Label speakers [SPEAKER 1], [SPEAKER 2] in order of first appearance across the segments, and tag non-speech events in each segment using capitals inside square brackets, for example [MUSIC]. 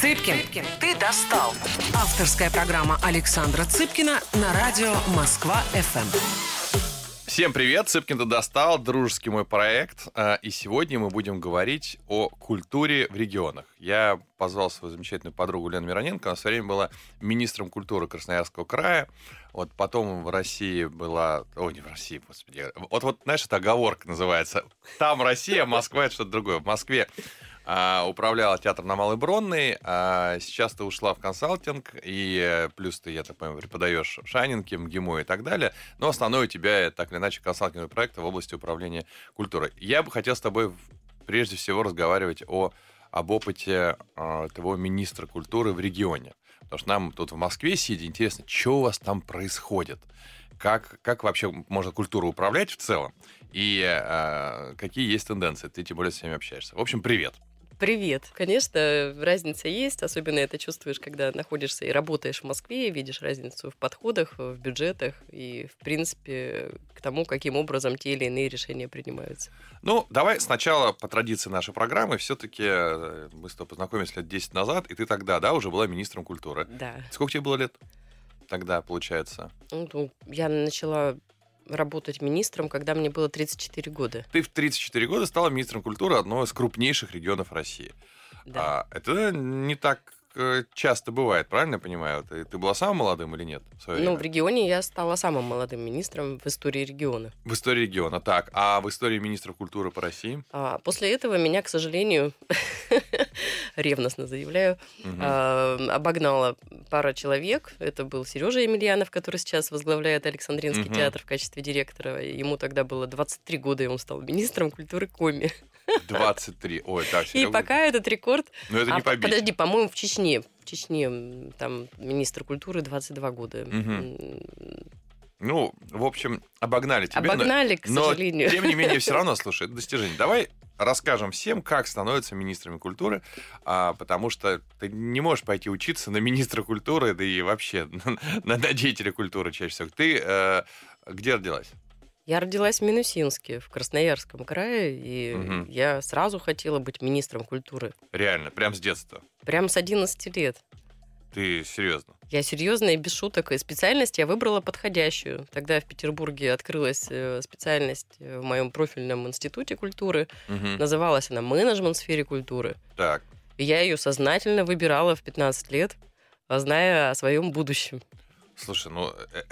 [SPEAKER 1] Цыпкин, ты достал. Авторская программа Александра Цыпкина на радио Москва-ФМ.
[SPEAKER 2] Всем привет, Цыпкин ты достал, дружеский мой проект. А, и сегодня мы будем говорить о культуре в регионах. Я позвал свою замечательную подругу Лену Мироненко. Она в свое время была министром культуры Красноярского края. Вот потом в России была... О, не в России, господи. Вот, вот знаешь, это оговорка называется. Там Россия, Москва — это что-то другое. В Москве а, управляла театром на Малой Бронной, а сейчас ты ушла в консалтинг, и э, плюс ты, я так понимаю, преподаешь в Шайнинге, МГИМО и так далее, но основной у тебя, так или иначе, консалтинговый проект в области управления культурой. Я бы хотел с тобой прежде всего разговаривать о, об опыте э, твоего министра культуры в регионе. Потому что нам тут в Москве сидя, интересно, что у вас там происходит? Как, как вообще можно культуру управлять в целом? И э, какие есть тенденции? Ты тем более с ними общаешься. В общем, привет.
[SPEAKER 3] Привет. Конечно, разница есть. Особенно это чувствуешь, когда находишься и работаешь в Москве, видишь разницу в подходах, в бюджетах и, в принципе, к тому, каким образом те или иные решения принимаются.
[SPEAKER 2] Ну, давай сначала по традиции нашей программы. Все-таки э, мы с тобой познакомились лет 10 назад, и ты тогда, да, уже была министром культуры.
[SPEAKER 3] Да.
[SPEAKER 2] Сколько тебе было лет тогда, получается?
[SPEAKER 3] Ну, я начала работать министром, когда мне было 34 года.
[SPEAKER 2] Ты в 34 года стала министром культуры одного из крупнейших регионов России.
[SPEAKER 3] Да.
[SPEAKER 2] А, это не так часто бывает, правильно понимаю? Ты, ты была самым молодым или нет?
[SPEAKER 3] В ну, в регионе я стала самым молодым министром в истории региона.
[SPEAKER 2] В истории региона, так. А в истории министра культуры по России?
[SPEAKER 3] А, после этого меня, к сожалению, [LAUGHS] ревностно заявляю, угу. а, обогнала пара человек. Это был Сережа Емельянов, который сейчас возглавляет Александринский угу. театр в качестве директора. Ему тогда было 23 года, и он стал министром культуры Коми.
[SPEAKER 2] 23. Ой, так, [LAUGHS]
[SPEAKER 3] И пока этот рекорд...
[SPEAKER 2] Но это не а, побить.
[SPEAKER 3] Подожди, по-моему, в Чечне. В Чечне там министр культуры 22 года.
[SPEAKER 2] Угу. Ну, в общем, обогнали тебя.
[SPEAKER 3] Обогнали, но, к сожалению.
[SPEAKER 2] Но, тем не менее, все [LAUGHS] равно, слушай, это достижение. Давай расскажем всем, как становятся министрами культуры, а, потому что ты не можешь пойти учиться на министра культуры, да и вообще [LAUGHS] на, на деятеля культуры чаще всего. Ты э, где родилась?
[SPEAKER 3] Я родилась в Минусинске, в Красноярском крае, и угу. я сразу хотела быть министром культуры.
[SPEAKER 2] Реально, прям с детства?
[SPEAKER 3] Прям с 11 лет.
[SPEAKER 2] Ты серьезно?
[SPEAKER 3] Я серьезно и без шуток. И специальность я выбрала подходящую. Тогда в Петербурге открылась э, специальность э, в моем профильном институте культуры. Угу. Называлась она менеджмент в сфере культуры.
[SPEAKER 2] Так.
[SPEAKER 3] И я ее сознательно выбирала в 15 лет, зная о своем будущем.
[SPEAKER 2] Слушай, ну э,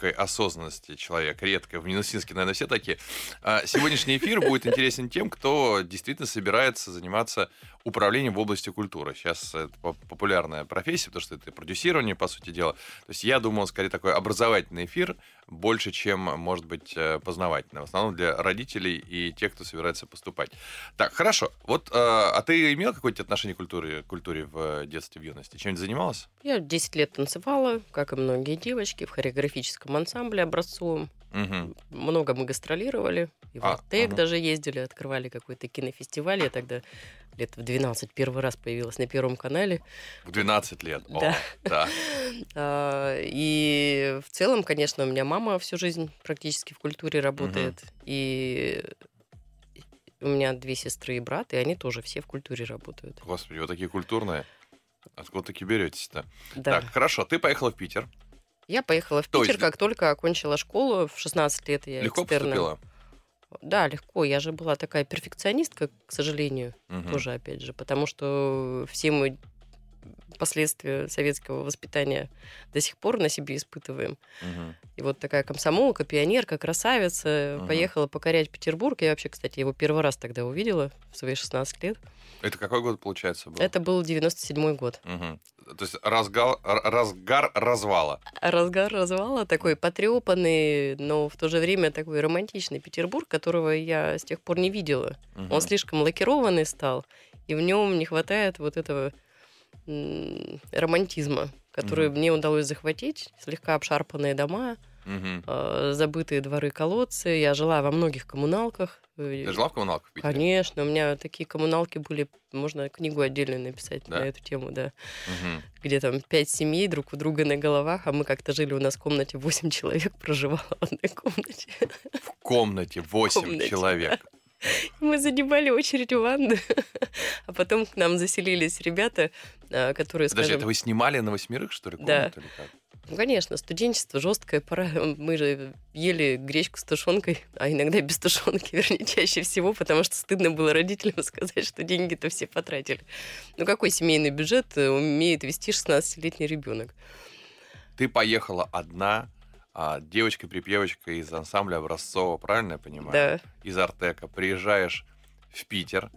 [SPEAKER 2] редкой осознанности человек, редкой. В Минусинске, наверное, все такие. А сегодняшний эфир будет интересен тем, кто действительно собирается заниматься управлением в области культуры. Сейчас это популярная профессия, потому что это продюсирование, по сути дела. То есть я думал, скорее такой образовательный эфир, больше, чем, может быть, э, познавательный. В основном для родителей и тех, кто собирается поступать. Так, хорошо. Вот, э, а ты имел какое-то отношение к культуре, культуре в детстве, в юности? Чем-нибудь занималась?
[SPEAKER 3] Я 10 лет танцевала, как и многие девочки, в хореографическом ансамбле образцовом. Угу. Много мы гастролировали. И в а, Артек ага. даже ездили, открывали какой-то кинофестиваль. Я тогда лет в 12 первый раз появилась на Первом канале.
[SPEAKER 2] В 12 лет?
[SPEAKER 3] Да. О, да. [LAUGHS] А, и в целом, конечно, у меня мама всю жизнь практически в культуре работает. Угу. И у меня две сестры и брат, и они тоже все в культуре работают.
[SPEAKER 2] Господи, вы такие культурные. Откуда таки беретесь-то?
[SPEAKER 3] Да.
[SPEAKER 2] Так, хорошо, ты поехала в Питер.
[SPEAKER 3] Я поехала в То Питер, есть... как только окончила школу. В 16 лет я
[SPEAKER 2] Легко
[SPEAKER 3] экстерном.
[SPEAKER 2] поступила?
[SPEAKER 3] Да, легко. Я же была такая перфекционистка, к сожалению, угу. тоже, опять же, потому что все мы последствия советского воспитания до сих пор на себе испытываем. Угу. И вот такая комсомолка, пионерка, красавица, угу. поехала покорять Петербург. Я вообще, кстати, его первый раз тогда увидела в свои 16 лет.
[SPEAKER 2] Это какой год, получается, был?
[SPEAKER 3] Это был 97-й год.
[SPEAKER 2] Угу. То есть разгар, разгар развала.
[SPEAKER 3] Разгар развала, такой потрепанный, но в то же время такой романтичный Петербург, которого я с тех пор не видела. Угу. Он слишком лакированный стал, и в нем не хватает вот этого романтизма, который угу. мне удалось захватить. Слегка обшарпанные дома, угу. забытые дворы, колодцы. Я жила во многих коммуналках.
[SPEAKER 2] Ты жила в коммуналках в Питере?
[SPEAKER 3] Конечно, у меня такие коммуналки были, можно книгу отдельно написать да? на эту тему, да. Угу. Где там пять семей друг у друга на головах, а мы как-то жили, у нас в комнате восемь человек проживало в одной комнате.
[SPEAKER 2] В комнате восемь человек.
[SPEAKER 3] Мы занимали очередь в ванну, [LAUGHS] а потом к нам заселились ребята, а, которые,
[SPEAKER 2] Подожди,
[SPEAKER 3] скажем...
[SPEAKER 2] это вы снимали на восьмерых, что ли,
[SPEAKER 3] Да.
[SPEAKER 2] комнату или как?
[SPEAKER 3] Ну, конечно, студенчество, жесткая пора. [LAUGHS] Мы же ели гречку с тушенкой, а иногда без тушенки, [LAUGHS] вернее, чаще всего, потому что стыдно было родителям [LAUGHS] сказать, что деньги-то все потратили. Ну, какой семейный бюджет э, умеет вести 16-летний ребенок?
[SPEAKER 2] Ты поехала одна, а, девочка-припевочка из ансамбля Образцова, правильно я понимаю?
[SPEAKER 3] Да,
[SPEAKER 2] Из Артека. Приезжаешь в Питер,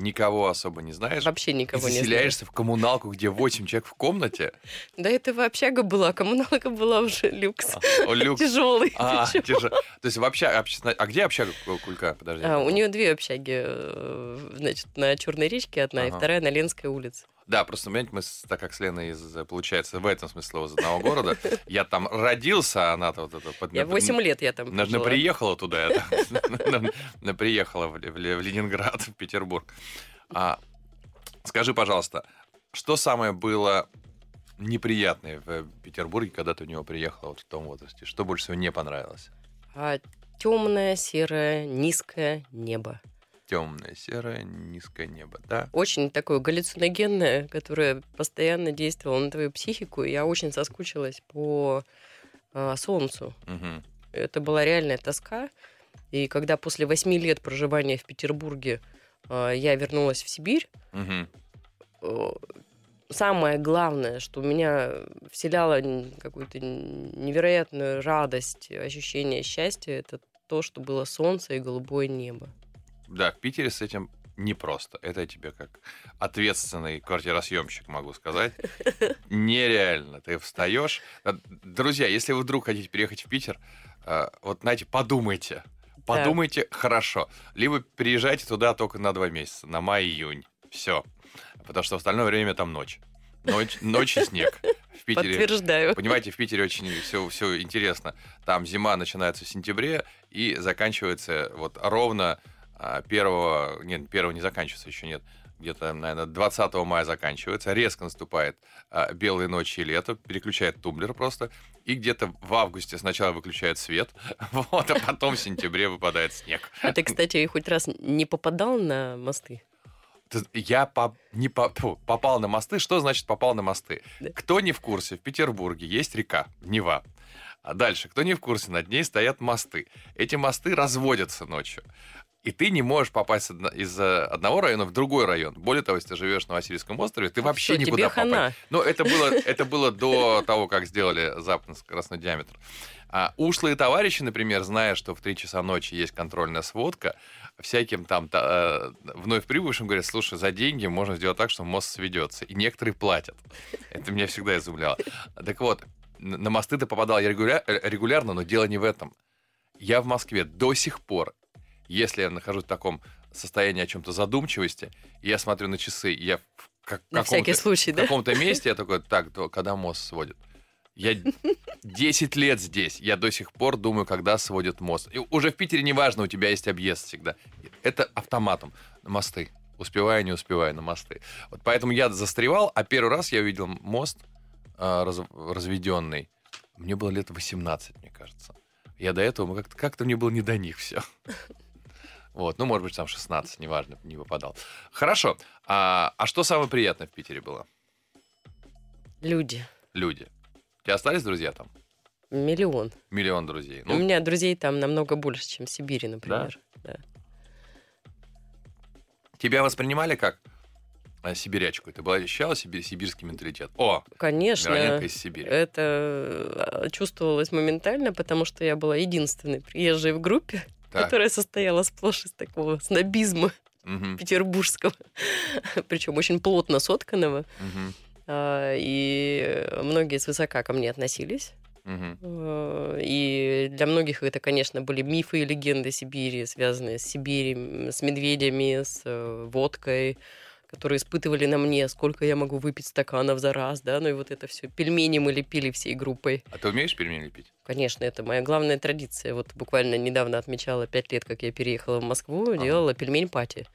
[SPEAKER 2] никого особо не знаешь,
[SPEAKER 3] вообще никого не
[SPEAKER 2] заселяешься в коммуналку, где 8 человек в комнате.
[SPEAKER 3] Да это общага была, коммуналка была уже люкс.
[SPEAKER 2] О, люкс.
[SPEAKER 3] Тяжелый.
[SPEAKER 2] А. То есть вообще, общественная- а где общага Ку- Кулька? Подожди.
[SPEAKER 3] А, у нее две общаги, э, значит, на Черной речке одна, и вторая на Ленской улице.
[SPEAKER 2] Да, просто, понимаете, мы, так как с Леной, из, получается, в этом смысле слова, из одного города, [LAUGHS] я там родился, а она-то вот это... под-
[SPEAKER 3] Я 8 лет я там прожила.
[SPEAKER 2] приехала туда. [LAUGHS] [LAUGHS] На- на- приехала в, Ленинград, в Петербург. А, скажи, пожалуйста, что самое было неприятное в Петербурге, когда ты в него приехала вот в том возрасте? Что больше всего не понравилось?
[SPEAKER 3] А темное, серое, низкое небо.
[SPEAKER 2] Темное, серое, низкое небо, да?
[SPEAKER 3] Очень такое галлюциногенное, которое постоянно действовало на твою психику. Я очень соскучилась по а, солнцу.
[SPEAKER 2] Мгм.
[SPEAKER 3] Это была реальная тоска. И когда после восьми лет проживания в Петербурге а, я вернулась в Сибирь,
[SPEAKER 2] Мгм.
[SPEAKER 3] э, самое главное, что меня вселяло какую-то невероятную радость, ощущение счастья, это то, что было солнце и голубое небо.
[SPEAKER 2] Да, в Питере с этим непросто. Это я тебе как ответственный квартиросъемщик могу сказать. [LAUGHS] Нереально. Ты встаешь. А, Друзья, если вы вдруг хотите переехать в Питер, а, вот, знаете, подумайте. Подумайте хорошо. Либо переезжайте туда только на два месяца, на май-июнь. Все. Потому что в остальное время там ночь. Ночь, ночь и снег. В Питере
[SPEAKER 3] Подтверждаю.
[SPEAKER 2] Понимаете, в Питере очень все, все интересно. Там зима начинается в сентябре и заканчивается вот ровно первого... Нет, первого не заканчивается еще, нет. Где-то, наверное, 20 мая заканчивается. Резко наступает а, белые ночи и лето. Переключает тумблер просто. И где-то в августе сначала выключает свет. [LAUGHS] Вот, а потом в сентябре выпадает снег.
[SPEAKER 3] А ты, кстати, хоть раз не попадал на мосты?
[SPEAKER 2] Ты- Я по- не по- фу, попал на мосты. Что значит попал на мосты?
[SPEAKER 3] Да.
[SPEAKER 2] Кто не в курсе, в Петербурге есть река Нева. А дальше, кто не в курсе, над ней стоят мосты. Эти мосты разводятся ночью. И ты не можешь попасть из э, одного района в другой район. Более того, если ты живешь на Васильевском острове, ты вообще
[SPEAKER 3] Что,
[SPEAKER 2] никуда попасть.
[SPEAKER 3] хана?
[SPEAKER 2] Ну, это было, это было до того, как сделали западно-скоростной диаметр. А ушлые товарищи, например, зная, что в 3 часа ночи есть контрольная сводка, всяким там та- э, вновь прибывшим говорят, слушай, за деньги можно сделать так, что мост сведется. И некоторые платят. Это меня всегда изумляло. Так вот, на мосты ты попадал регуля- регулярно, но дело не в этом. Я в Москве до сих пор, если я нахожусь в таком состоянии о чем-то задумчивости, и я смотрю на часы, и я в как-
[SPEAKER 3] На всякий
[SPEAKER 2] каком-то-
[SPEAKER 3] случай,
[SPEAKER 2] в
[SPEAKER 3] да?
[SPEAKER 2] каком-то [LAUGHS] месте я такой, так, то когда мост сводит? Я 10 лет здесь, я до сих пор думаю, когда сводят мост. И уже в Питере неважно, у тебя есть объезд всегда. Это автоматом. Мосты. Успеваю, не успеваю на мосты. Вот поэтому я застревал, а первый раз я увидел мост а, раз- разведенный. Мне было лет 18, мне кажется. Я до этого, как-то, как-то мне было не до них все. [LAUGHS] Вот, ну, может быть, там 16, неважно, не попадал. Хорошо. А, а что самое приятное в Питере было?
[SPEAKER 3] Люди.
[SPEAKER 2] Люди. У тебя остались друзья там?
[SPEAKER 3] Миллион.
[SPEAKER 2] Миллион друзей.
[SPEAKER 3] У
[SPEAKER 2] Ну,
[SPEAKER 3] меня друзей там намного больше, чем в Сибири, например. Да.
[SPEAKER 2] тебя воспринимали как а, сибирячку? Ты была ощущала сиби- сибирский менталитет? О,
[SPEAKER 3] Конечно.
[SPEAKER 2] Мироненко из Сибири.
[SPEAKER 3] Это э, чувствовалось моментально, потому что я была единственной приезжей в группе,
[SPEAKER 2] Так.
[SPEAKER 3] которая состояла сплошь из такого снобизма
[SPEAKER 2] Мгм,
[SPEAKER 3] петербургского, [LAUGHS] причем очень плотно сотканного. А, И многие свысока ко мне относились. Э, И для многих это, конечно, были мифы и легенды Сибири, связанные с Сибирью, с медведями, с э, водкой, которые испытывали на мне, сколько я могу выпить стаканов за раз, да, ну и вот это все. Пельмени мы лепили всей группой.
[SPEAKER 2] А ты умеешь пельмени лепить?
[SPEAKER 3] Конечно, это моя главная традиция. Вот буквально недавно отмечала пять лет, как я переехала в Москву,
[SPEAKER 2] Ага.
[SPEAKER 3] делала пельмень-пати.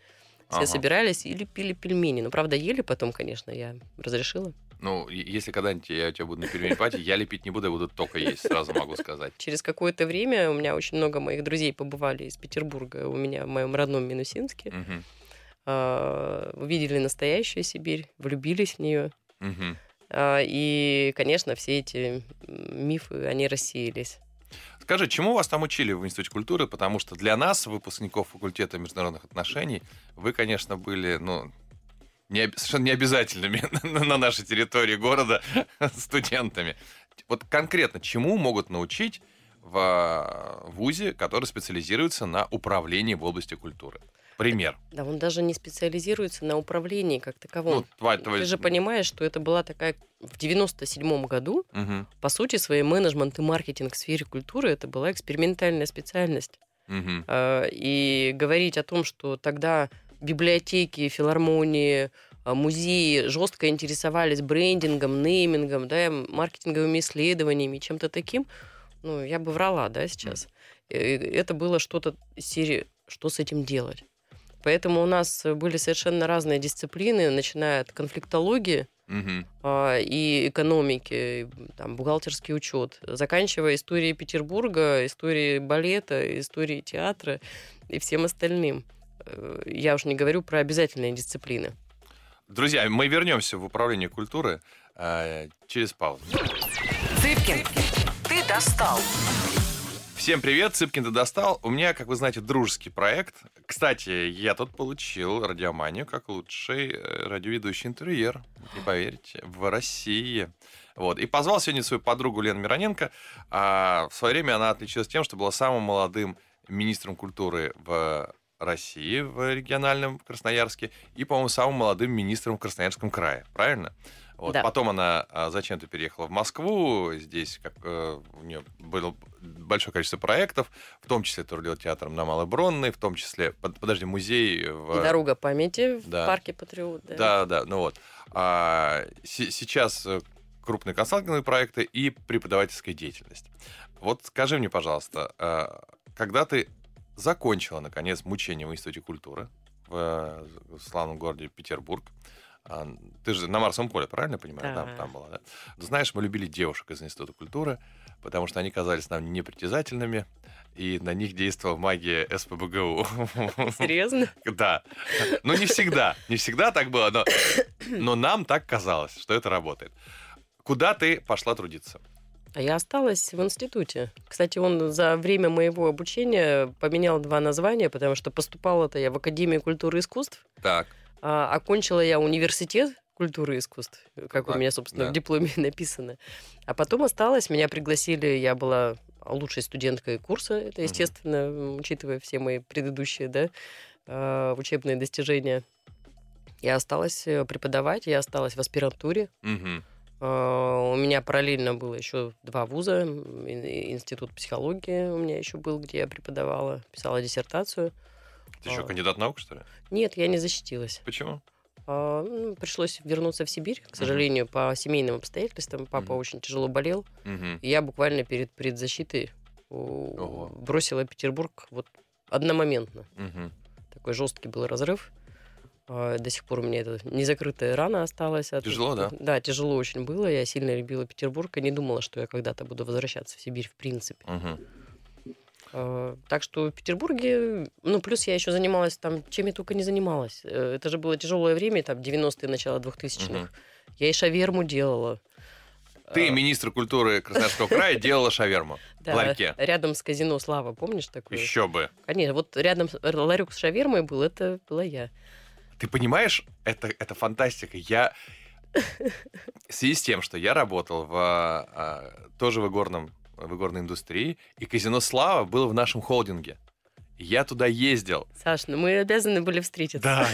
[SPEAKER 3] Все
[SPEAKER 2] Ага.
[SPEAKER 3] собирались и лепили пельмени. Ну, правда, ели потом, конечно, я разрешила.
[SPEAKER 2] Ну, если когда-нибудь я у тебя буду на пельмени пати, я лепить не буду, я буду только есть, сразу могу сказать.
[SPEAKER 3] Через какое-то время у меня очень много моих друзей побывали из Петербурга у меня в моем родном Минусинске. А, Увидели настоящую Сибирь, влюбились в нее.
[SPEAKER 2] мгм.
[SPEAKER 3] А, И, конечно, все эти мифы, они рассеялись.
[SPEAKER 2] Скажи, чему вас там учили в Институте культуры? Потому что для нас, выпускников факультета международных отношений, вы, конечно, были, ну, не, совершенно необязательными [LAUGHS] на, на нашей территории города [LAUGHS] студентами. Вот конкретно, чему могут научить в а, ВУЗе, который специализируется на управлении в области культуры? Пример.
[SPEAKER 3] Да, он даже не специализируется на управлении как таковом.
[SPEAKER 2] Ну, твоя- твоя-
[SPEAKER 3] Ты же понимаешь, что это была такая... В 97 году,
[SPEAKER 2] Мгм,
[SPEAKER 3] по сути, своей менеджмент и маркетинг в сфере культуры это была экспериментальная специальность. А, И говорить о том, что тогда библиотеки, филармонии, а, музеи жестко интересовались брендингом, неймингом, да, маркетинговыми исследованиями, чем-то таким, ну, я бы врала, да, сейчас. И Это было что-то серии «что с этим делать?». Поэтому у нас были совершенно разные дисциплины, начиная от конфликтологии,
[SPEAKER 2] мгм.
[SPEAKER 3] а, и экономики, и, там, бухгалтерский учет, заканчивая историей Петербурга, историей балета, историей театра и всем остальным. Э, Я уж не говорю про обязательные дисциплины.
[SPEAKER 2] Друзья, мы вернемся в управление культуры э, через паузу.
[SPEAKER 1] Цыпкин, ты достал.
[SPEAKER 2] Всем привет, Цыпкин ты достал. У меня, как вы знаете, дружеский проект. Кстати, я тут получил радиоманию как лучший э, радиоведущий интерьер, не поверите, в России. Вот. И позвал сегодня свою подругу Лену Мироненко. А в свое время она отличилась тем, что была самым молодым министром культуры в России, в региональном Красноярске, и, по-моему, самым молодым министром в Красноярском крае. Правильно? Вот.
[SPEAKER 3] Да.
[SPEAKER 2] Потом она а, зачем-то переехала в Москву. Здесь как, э, у нее было большое количество проектов, в том числе турнир театром на Малой Бронной, в том числе, под- подожди, музей в...
[SPEAKER 3] Дорога памяти в
[SPEAKER 2] Да.
[SPEAKER 3] парке Патриот. Да.
[SPEAKER 2] Да, да, ну вот. А, се- сейчас э, крупные консалтинговые проекты и преподавательская деятельность. Вот скажи мне, пожалуйста, а, когда ты закончила, наконец, мучение в Институте культуры в, э, славном городе Петербург, а, ты же на Марсовом поле, правильно понимаю?
[SPEAKER 3] Да.
[SPEAKER 2] Там, там была, да? Ты знаешь, мы любили девушек из Института культуры, потому что они казались нам непритязательными, и на них действовала магия СПБГУ.
[SPEAKER 3] Серьезно?
[SPEAKER 2] Да. Ну, не всегда. Не всегда так было, но, но нам так казалось, что это работает. Куда ты пошла трудиться?
[SPEAKER 3] А я осталась в институте. Кстати, он за время моего обучения поменял два названия, потому что поступала-то я в Академию культуры и искусств,
[SPEAKER 2] Так.
[SPEAKER 3] А окончила я университет культуры и искусств, как
[SPEAKER 2] Так,
[SPEAKER 3] у меня, собственно,
[SPEAKER 2] да.
[SPEAKER 3] в дипломе [LAUGHS] написано. А потом осталась, меня пригласили, я была лучшей студенткой курса, это, естественно, м, учитывая все мои предыдущие, да, а, учебные достижения. Я осталась э, преподавать, я осталась в аспирантуре. А, У меня параллельно было еще два вуза. Институт психологии у меня еще был, где я преподавала, писала диссертацию.
[SPEAKER 2] Ты еще
[SPEAKER 3] А.
[SPEAKER 2] кандидат наук, что ли?
[SPEAKER 3] Нет, я не защитилась.
[SPEAKER 2] Почему?
[SPEAKER 3] А, ну, Пришлось вернуться в Сибирь, к сожалению, по семейным обстоятельствам. Папа
[SPEAKER 2] Мгм.
[SPEAKER 3] очень тяжело болел.
[SPEAKER 2] Мгм.
[SPEAKER 3] И я буквально перед предзащитой
[SPEAKER 2] Ого.
[SPEAKER 3] бросила Петербург вот одномоментно.
[SPEAKER 2] Мгм.
[SPEAKER 3] Такой жесткий был разрыв. А, До сих пор у меня это незакрытая рана осталась. от-
[SPEAKER 2] Тяжело, да?
[SPEAKER 3] Да, тяжело очень было. Я сильно любила Петербург и не думала, что я когда-то буду возвращаться в Сибирь, в принципе.
[SPEAKER 2] Мгм.
[SPEAKER 3] А, Так что в Петербурге, ну, плюс я еще занималась там, чем я только не занималась. Э, Это же было тяжелое время, там, 90-е, начало 2000-х.
[SPEAKER 2] Мгм.
[SPEAKER 3] Я и шаверму делала.
[SPEAKER 2] Ты,
[SPEAKER 3] А,
[SPEAKER 2] министр культуры Красноярского края, [LAUGHS] делала шаверму в ларьке.
[SPEAKER 3] Рядом с казино «Слава», помнишь такое?
[SPEAKER 2] Еще бы.
[SPEAKER 3] Конечно, вот рядом ларек с шавермой был, это была я.
[SPEAKER 2] Ты понимаешь, это, это фантастика. Я [LAUGHS] в связи с тем, что я работал в, а, тоже в, игорном, в игорной индустрии, и казино «Слава» было в нашем холдинге. Я туда ездил.
[SPEAKER 3] Саш, ну мы обязаны были встретиться.
[SPEAKER 2] Да,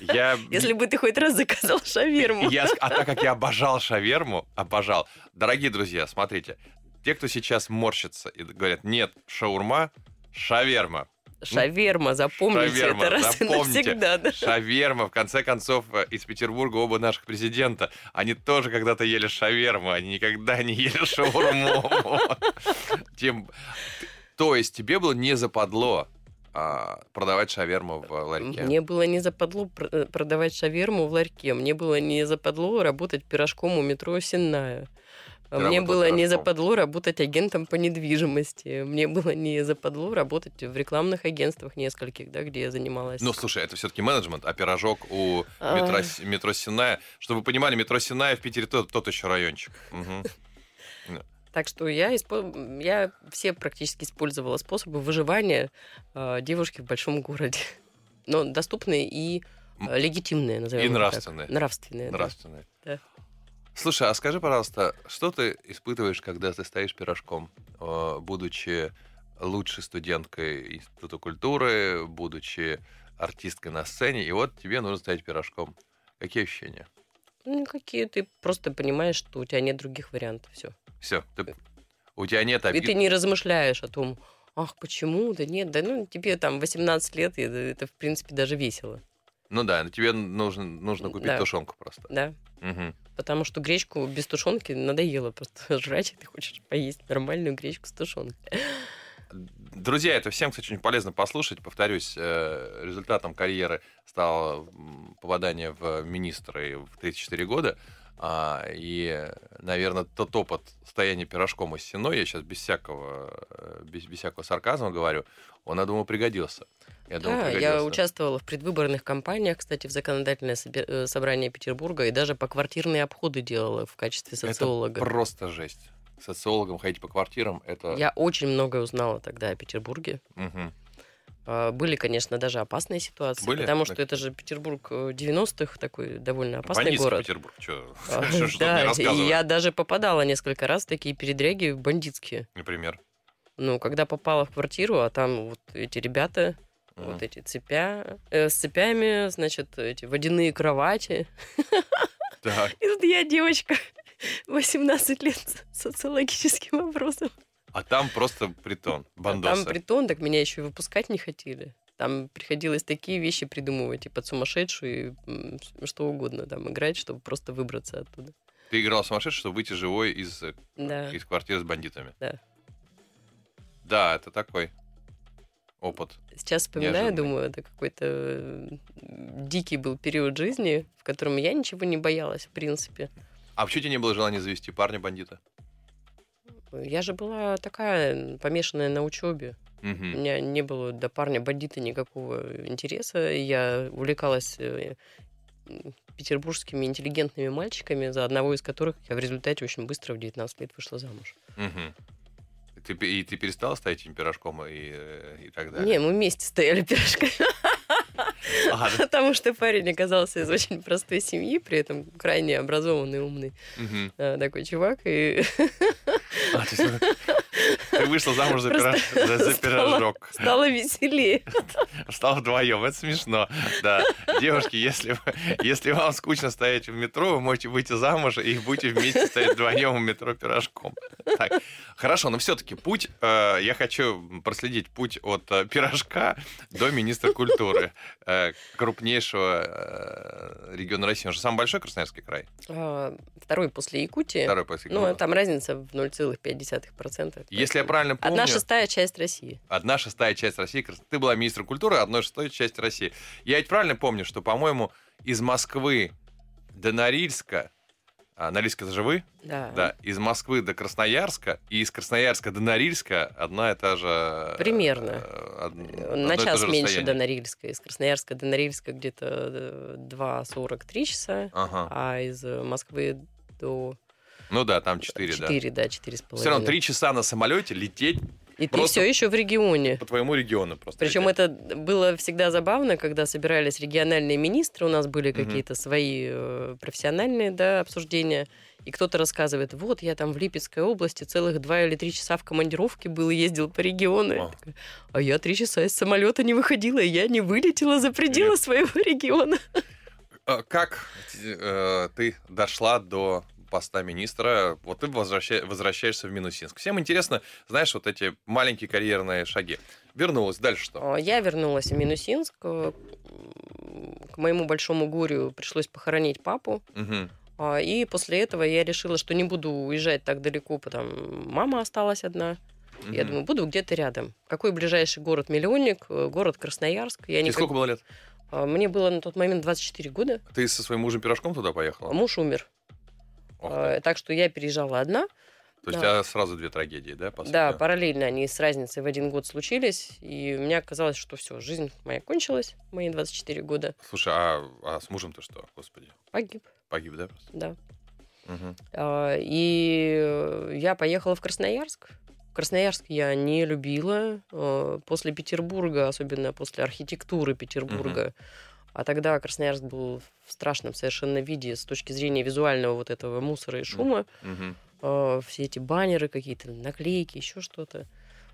[SPEAKER 2] я... я-
[SPEAKER 3] Если бы ты хоть раз заказал шаверму.
[SPEAKER 2] Я, а так как я обожал шаверму, обожал. Дорогие друзья, смотрите, те, кто сейчас морщится и говорят, нет, шаурма, шаверма.
[SPEAKER 3] Шаверма, запомните
[SPEAKER 2] Шаверма,
[SPEAKER 3] это раз и
[SPEAKER 2] запомните.
[SPEAKER 3] навсегда. да.
[SPEAKER 2] Шаверма, в конце концов, э, из Петербурга оба наших президента, они тоже когда-то ели шаверму, они никогда не ели [LAUGHS] шаурму. Тем- То есть тебе было не западло а, продавать шаверму в ларьке?
[SPEAKER 3] Мне было не западло э, продавать шаверму в ларьке. Мне было не западло работать пирожком у метро Сенная. Мне было не западло работать агентом по недвижимости. Мне было не западло работать в рекламных агентствах нескольких, да, где я занималась.
[SPEAKER 2] Ну, слушай, это все-таки менеджмент, а пирожок у метро, метро Синая. Чтобы вы понимали, метро Синая в Питере тот, тот еще райончик. [LAUGHS]
[SPEAKER 3] Так что я, испо- я все практически использовала способы выживания э, девушки в большом городе. Но доступные и э, легитимные, назовем
[SPEAKER 2] И
[SPEAKER 3] так.
[SPEAKER 2] нравственные.
[SPEAKER 3] Нравственные, да.
[SPEAKER 2] Слушай, а скажи, пожалуйста, что ты испытываешь, когда ты стоишь пирожком, э, будучи лучшей студенткой Института культуры, будучи артисткой на сцене, и вот тебе нужно стоять пирожком. Какие ощущения?
[SPEAKER 3] Ну, какие ты просто понимаешь, что у тебя нет других вариантов. Все.
[SPEAKER 2] Все, у тебя нет
[SPEAKER 3] И
[SPEAKER 2] обид.
[SPEAKER 3] ты не размышляешь о том, ах, почему, да нет, да ну тебе там 18 лет, и это, в принципе даже весело,
[SPEAKER 2] Ну да, но тебе нужно, нужно купить
[SPEAKER 3] Да.
[SPEAKER 2] тушенку просто.
[SPEAKER 3] да.
[SPEAKER 2] Мгм.
[SPEAKER 3] Потому что гречку без тушенки надоело просто [LAUGHS] жрать, и ты хочешь поесть нормальную гречку с тушенкой.
[SPEAKER 2] Друзья, это всем, кстати, очень полезно послушать. Повторюсь, э, результатом карьеры стало попадание в министры в 34 года. А, И, наверное, тот опыт стояния пирожком из стеной, я сейчас без всякого, э, без, без всякого сарказма говорю, он, я думаю, пригодился. Я думаю,
[SPEAKER 3] Да, я
[SPEAKER 2] пригодился.
[SPEAKER 3] участвовала в предвыборных кампаниях, кстати, в законодательное э, собрание Петербурга, и даже поквартирные обходы делала в качестве социолога.
[SPEAKER 2] Это просто жесть. Социологом ходить по квартирам, это...
[SPEAKER 3] Я очень многое узнала тогда о Петербурге. А, Были, конечно, даже опасные ситуации,
[SPEAKER 2] Были?
[SPEAKER 3] потому что это же Петербург э, 90-х, такой довольно опасный
[SPEAKER 2] Бандитский
[SPEAKER 3] город.
[SPEAKER 2] Петербург, [LAUGHS] что,
[SPEAKER 3] А,
[SPEAKER 2] что,
[SPEAKER 3] Да, я даже попадала несколько раз в такие передряги бандитские.
[SPEAKER 2] например.
[SPEAKER 3] Ну, когда попала в квартиру, а там вот эти ребята,
[SPEAKER 2] Мгм.
[SPEAKER 3] вот эти цепя, э, с цепями, значит, эти водяные кровати.
[SPEAKER 2] Так.
[SPEAKER 3] И тут я девочка, [LAUGHS] 18 лет с социологическим вопросом.
[SPEAKER 2] А там просто притон,
[SPEAKER 3] А
[SPEAKER 2] бандосы.
[SPEAKER 3] Там притон, так меня еще и выпускать не хотели. Там приходилось такие вещи придумывать, и под сумасшедшую, и что угодно там играть, чтобы просто выбраться оттуда.
[SPEAKER 2] Ты играл сумасшедший, чтобы выйти живой из, э,
[SPEAKER 3] Да.
[SPEAKER 2] из квартиры с бандитами.
[SPEAKER 3] Да.
[SPEAKER 2] Да, это такой опыт.
[SPEAKER 3] Сейчас вспоминаю,
[SPEAKER 2] Неожиданный.
[SPEAKER 3] думаю, это какой-то дикий был период жизни, в котором я ничего не боялась, в принципе.
[SPEAKER 2] А почему у тебя не было желания завести парня-бандита?
[SPEAKER 3] Я же была такая помешанная на учебе. У
[SPEAKER 2] Мгм.
[SPEAKER 3] меня не было до парня бандита никакого интереса. Я увлекалась э, петербургскими интеллигентными мальчиками, за одного из которых я в результате очень быстро в 19 лет вышла замуж.
[SPEAKER 2] Мгм. Ты, и ты перестал стать этим пирожком и, э, и так далее?
[SPEAKER 3] Не, мы вместе стояли пирожками, [LAUGHS]
[SPEAKER 2] Ага,
[SPEAKER 3] потому что парень оказался из очень простой семьи, при этом крайне образованный, умный э, такой чувак. И
[SPEAKER 2] А, то есть Ты вышла замуж за, пирож- за- за
[SPEAKER 3] стало-
[SPEAKER 2] пирожок.
[SPEAKER 3] стало веселее. [LAUGHS]
[SPEAKER 2] Стал вдвоем. Это смешно. Да. Девушки, если, если вам скучно стоять в метро, вы можете выйти замуж и будете вместе стоять вдвоем в метро пирожком. Так. Хорошо, но все-таки путь, э, я хочу проследить путь от э, пирожка до министра культуры э, крупнейшего э, региона России. Он же самый большой Красноярский край.
[SPEAKER 3] А, Второй после Якутии.
[SPEAKER 2] Второй после
[SPEAKER 3] Ну,
[SPEAKER 2] Якутии.
[SPEAKER 3] там разница в 0,5%.
[SPEAKER 2] Если я правильно помню...
[SPEAKER 3] Одна шестая часть России.
[SPEAKER 2] одна шестая часть России. Ты была министром культуры, одной шестой часть России. Я ведь правильно помню, что, по-моему, из Москвы до Норильска, а, Норильск это же вы?
[SPEAKER 3] Да.
[SPEAKER 2] Да. Из Москвы до Красноярска и из Красноярска до Норильска одна и та же... э,
[SPEAKER 3] Примерно.
[SPEAKER 2] э, од-
[SPEAKER 3] Э, На час меньше
[SPEAKER 2] расстояние.
[SPEAKER 3] до Норильска. Из Красноярска до Норильска где-то э, 2,43 часа,
[SPEAKER 2] Ага.
[SPEAKER 3] а из э, Москвы до
[SPEAKER 2] Ну да, там 4,
[SPEAKER 3] 4, да, 4,5.
[SPEAKER 2] Все равно 3 часа на самолете лететь
[SPEAKER 3] И ты все еще в регионе.
[SPEAKER 2] по твоему региону просто.
[SPEAKER 3] Причем это было всегда забавно, когда собирались региональные министры, у нас были
[SPEAKER 2] Мгм.
[SPEAKER 3] какие-то свои э, профессиональные да, обсуждения, и кто-то рассказывает, вот я там в Липецкой области целых два или три часа в командировке был и ездил по региону. Такая, а я три часа из самолета не выходила, и я не вылетела за пределы
[SPEAKER 2] Привет.
[SPEAKER 3] своего региона.
[SPEAKER 2] А Как э, ты дошла до поста министра? Вот ты возвраща- возвращаешься в Минусинск. Всем интересно, знаешь, вот эти маленькие карьерные шаги. Вернулась, дальше что?
[SPEAKER 3] А, Я вернулась в Минусинск. э, К моему большому горю пришлось похоронить папу. А, И после этого я решила, что не буду уезжать так далеко, потому мама осталась одна. Я думаю, буду где-то рядом. Какой ближайший город-миллионник? Э, город Красноярск. Я
[SPEAKER 2] Тебе
[SPEAKER 3] никак-
[SPEAKER 2] сколько было лет?
[SPEAKER 3] А, Мне было на тот момент 24 года.
[SPEAKER 2] Ты со своим мужем пирожком туда поехала?
[SPEAKER 3] Муж умер. А, Так что я переезжала одна.
[SPEAKER 2] То есть у
[SPEAKER 3] да.
[SPEAKER 2] тебя сразу две трагедии, да, по сути?
[SPEAKER 3] Да, параллельно они с разницей в один год случились. И мне казалось, что все, жизнь моя кончилась, мои 24 года.
[SPEAKER 2] Слушай, а, а с мужем-то что, господи?
[SPEAKER 3] Погиб,
[SPEAKER 2] Погиб, да? просто?
[SPEAKER 3] да.
[SPEAKER 2] Мгм.
[SPEAKER 3] А, И э, я поехала в Красноярск. Красноярск я не любила. Э, После Петербурга, особенно после архитектуры Петербурга, а тогда Красноярск был в страшном совершенно виде с точки зрения визуального вот этого мусора и шума. Э, все эти баннеры какие-то, наклейки, еще что-то.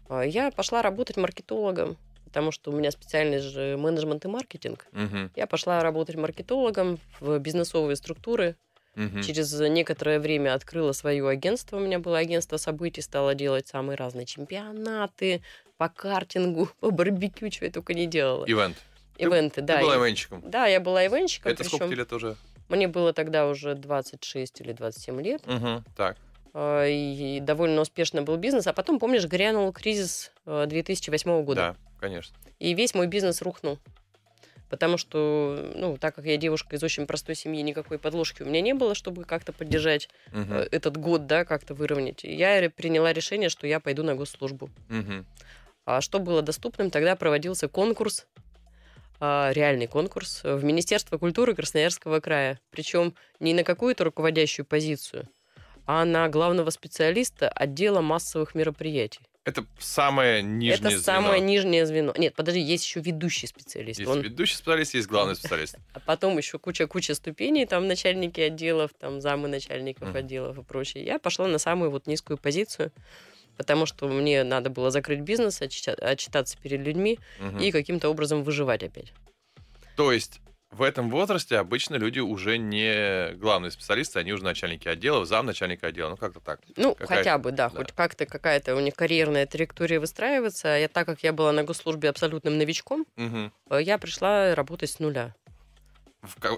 [SPEAKER 3] А, Я пошла работать маркетологом, потому что у меня специальность же менеджмент и маркетинг.
[SPEAKER 2] Мгм.
[SPEAKER 3] Я пошла работать маркетологом в бизнесовые структуры.
[SPEAKER 2] Мгм.
[SPEAKER 3] Через некоторое время открыла свое агентство. У меня было агентство событий, стала делать самые разные чемпионаты по картингу, [LAUGHS] по барбекю, чего я только не делала.
[SPEAKER 2] Ивент. Ты-
[SPEAKER 3] Ивенты,
[SPEAKER 2] Ты
[SPEAKER 3] да.
[SPEAKER 2] была
[SPEAKER 3] и-
[SPEAKER 2] ивенчиком.
[SPEAKER 3] Да, я была ивенщиком.
[SPEAKER 2] Это сколько лет уже?
[SPEAKER 3] Мне было тогда уже 26 или 27 лет.
[SPEAKER 2] Мгм. Так.
[SPEAKER 3] А, И довольно успешно был бизнес. А потом, помнишь, грянул кризис э, 2008 года.
[SPEAKER 2] Да, конечно.
[SPEAKER 3] И весь мой бизнес рухнул. Потому что, ну, так как я девушка из очень простой семьи, никакой подложки у меня не было, чтобы как-то поддержать э, этот год, да, как-то выровнять. И я приняла решение, что я пойду на госслужбу.
[SPEAKER 2] Мгм.
[SPEAKER 3] А что было доступным? Тогда проводился конкурс, реальный конкурс в Министерство культуры Красноярского края. Причем не на какую-то руководящую позицию, а на главного специалиста отдела массовых мероприятий.
[SPEAKER 2] Это самое нижнее
[SPEAKER 3] Это самое
[SPEAKER 2] звено.
[SPEAKER 3] нижнее звено. Нет, подожди, есть еще ведущий специалист.
[SPEAKER 2] Есть
[SPEAKER 3] Он-
[SPEAKER 2] ведущий специалист, есть главный специалист. [LAUGHS]
[SPEAKER 3] а потом еще куча-куча ступеней, там начальники отделов, там замы начальников отделов и прочее. Я пошла на самую вот низкую позицию, потому что мне надо было закрыть бизнес, отчитаться перед людьми
[SPEAKER 2] Мгм.
[SPEAKER 3] и каким-то образом выживать опять.
[SPEAKER 2] То есть в этом возрасте обычно люди уже не главные специалисты, они уже начальники отделов, зам начальника отдела, ну как-то так.
[SPEAKER 3] Ну,
[SPEAKER 2] Какая-
[SPEAKER 3] хотя бы, да,
[SPEAKER 2] да.
[SPEAKER 3] хоть как-то какая-то у них карьерная траектория выстраивается. Я, так как я была на госслужбе абсолютным новичком, э, я пришла работать с нуля.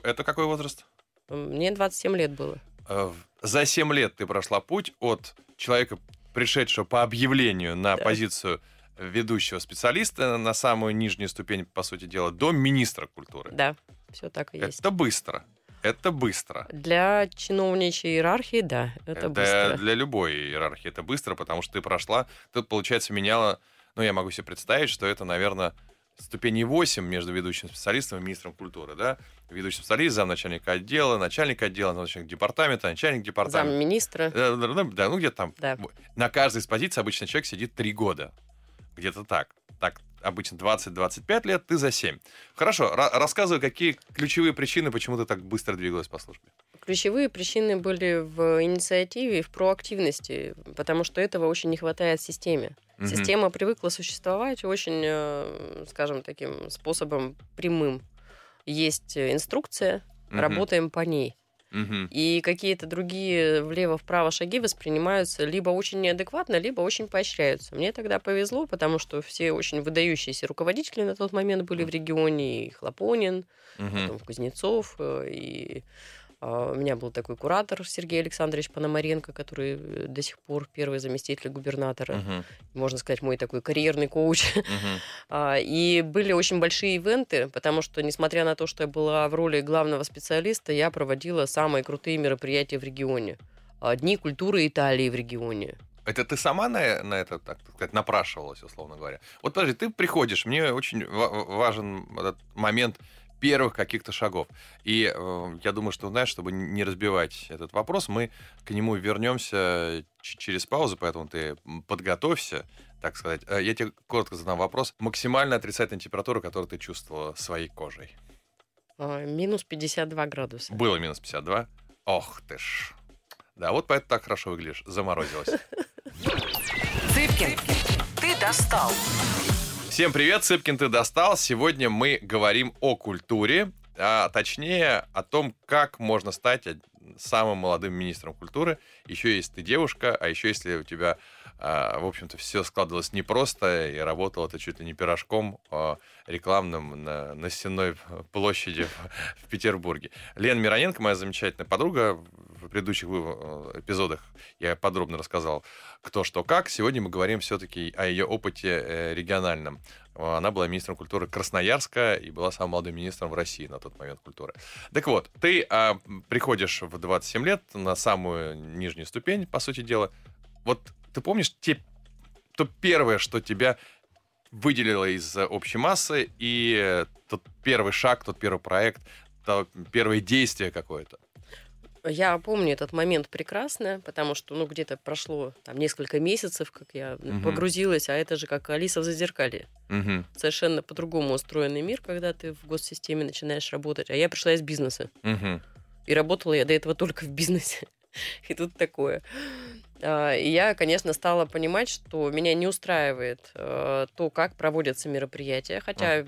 [SPEAKER 2] Это какой возраст?
[SPEAKER 3] Мне 27 лет было.
[SPEAKER 2] Э, За 7 лет ты прошла путь от человека, пришедшего по объявлению на
[SPEAKER 3] Да.
[SPEAKER 2] позицию ведущего специалиста на самую нижнюю ступень, по сути дела, до министра культуры.
[SPEAKER 3] Да, все так и есть.
[SPEAKER 2] Это быстро. Это быстро.
[SPEAKER 3] Для чиновничьей иерархии, да, это
[SPEAKER 2] для,
[SPEAKER 3] быстро.
[SPEAKER 2] для любой иерархии это быстро, потому что ты прошла, ты, получается, меняла, ну, я могу себе представить, что это, наверное, ступени 8 между ведущим специалистом и министром культуры, да? Ведущий специалист, замначальника отдела, начальник отдела, начальник департамента, начальник департамента.
[SPEAKER 3] Замминистра.
[SPEAKER 2] Э, Да, да, ну где-то там.
[SPEAKER 3] Да.
[SPEAKER 2] На каждой из позиций обычно человек сидит 3 года. Где-то так. Так, обычно 20-25 лет, ты за 7. Хорошо, ра- рассказывай, какие ключевые причины, почему ты так быстро двигалась по службе.
[SPEAKER 3] Ключевые причины были в инициативе и в проактивности, потому что этого очень не хватает в системе.
[SPEAKER 2] Мгм.
[SPEAKER 3] Система привыкла существовать очень, э, скажем, таким способом прямым. Есть инструкция,
[SPEAKER 2] Мгм.
[SPEAKER 3] работаем по ней.
[SPEAKER 2] Мгм.
[SPEAKER 3] И какие-то другие влево-вправо шаги воспринимаются либо очень неадекватно, либо очень поощряются. Мне тогда повезло, потому что все очень выдающиеся руководители на тот момент были в регионе. И Хлопонин,
[SPEAKER 2] Мгм.
[SPEAKER 3] потом Кузнецов, э, и у меня был такой куратор Сергей Александрович Пономаренко, который до сих пор первый заместитель губернатора,
[SPEAKER 2] Мгм.
[SPEAKER 3] можно сказать, мой такой карьерный коуч. [LAUGHS] А, И были очень большие ивенты, потому что, несмотря на то, что я была в роли главного специалиста, я проводила самые крутые мероприятия в регионе. А, Дни культуры Италии в регионе.
[SPEAKER 2] Это ты сама на, на это, так сказать, напрашивалась, условно говоря? Вот подожди, ты приходишь, мне очень ва- важен этот момент первых каких-то шагов. И э, я думаю, что, знаешь, чтобы не разбивать этот вопрос, мы к нему вернемся ч- через паузу, поэтому ты подготовься, так сказать. Э, Я тебе коротко задам вопрос. Максимально отрицательная температура, которую ты чувствовала своей кожей?
[SPEAKER 3] А, Минус 52 градуса.
[SPEAKER 2] Было минус 52? Ох ты ж. Да, вот поэтому так хорошо выглядишь. Заморозилась.
[SPEAKER 1] Цыпкин, ты достал.
[SPEAKER 2] Всем привет, Цыпкин, ты достал. Сегодня мы говорим о культуре, а точнее о том, как можно стать самым молодым министром культуры. Еще если ты девушка, а еще если у тебя, а, в общем-то, все складывалось непросто, и работала ты чуть ли не пирожком а, рекламным на, на стенной площади в, Петербурге. Лена Мироненко, моя замечательная подруга, предыдущих э, эпизодах я подробно рассказал, кто что как. Сегодня мы говорим все-таки о ее опыте э, региональном. Она была министром культуры Красноярска и была самым молодым министром в России на тот момент культуры. Так вот, ты а, приходишь в 27 лет на самую нижнюю ступень, по сути дела. Вот ты помнишь те, то первое, что тебя выделило из общей массы, и тот первый шаг, тот первый проект, то первое действие какое-то?
[SPEAKER 3] Я помню этот момент прекрасно, потому что, ну, где-то прошло там несколько месяцев, как я угу. погрузилась, а это же как Алиса в зазеркалье. Угу. Совершенно по-другому устроенный мир, когда ты в госсистеме начинаешь работать. А я пришла из бизнеса. Угу. И работала я до этого только в бизнесе. [LAUGHS] И тут такое. А, и я, конечно, стала понимать, что меня не устраивает э, то, как проводятся мероприятия, хотя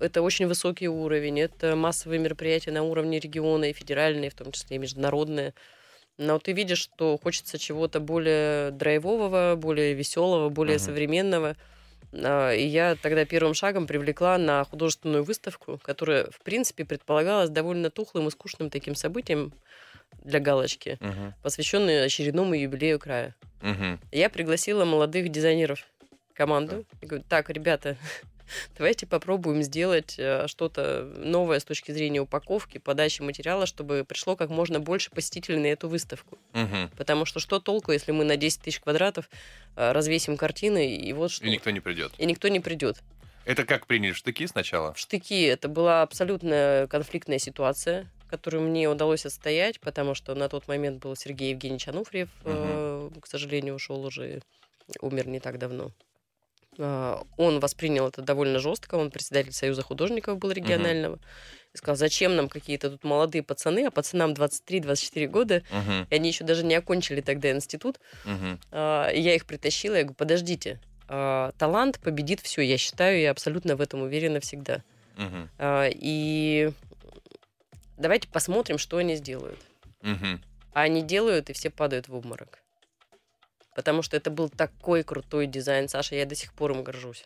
[SPEAKER 3] это очень высокий уровень, это массовые мероприятия на уровне региона и федеральные, в том числе и международные. Но ты видишь, что хочется чего-то более драйвового, более веселого, более uh-huh. современного. А, и я тогда первым шагом привлекла на художественную выставку, которая, в принципе, предполагалась довольно тухлым и скучным таким событием для галочки, uh-huh. посвященной очередному юбилею края. Uh-huh. Я пригласила молодых дизайнеров команду. Uh-huh. И говорю, так, ребята, [LAUGHS] Давайте попробуем сделать э, что-то новое с точки зрения упаковки, подачи материала, чтобы пришло как можно больше посетителей на эту выставку. Угу. Потому что что толку, если мы на 10 тысяч квадратов э, развесим картины, и вот что.
[SPEAKER 2] И никто не придет.
[SPEAKER 3] И никто не придет.
[SPEAKER 2] Это как приняли штыки сначала?
[SPEAKER 3] Штыки. Это была абсолютно конфликтная ситуация которую мне удалось отстоять, потому что на тот момент был Сергей Евгеньевич Ануфриев, угу. э, к сожалению, ушел уже, умер не так давно. А, он воспринял это довольно жестко. Он председатель Союза художников был регионального. Угу. И сказал, зачем нам какие-то тут молодые пацаны, а пацанам 23-24 года, угу. и они еще даже не окончили тогда институт. Угу. Я их притащила, я говорю, подождите, а, талант победит все, я считаю, я абсолютно в этом уверена всегда. Угу. И давайте посмотрим, что они сделают. Угу. А они делают, и все падают в обморок потому что это был такой крутой дизайн, Саша, я до сих пор им горжусь.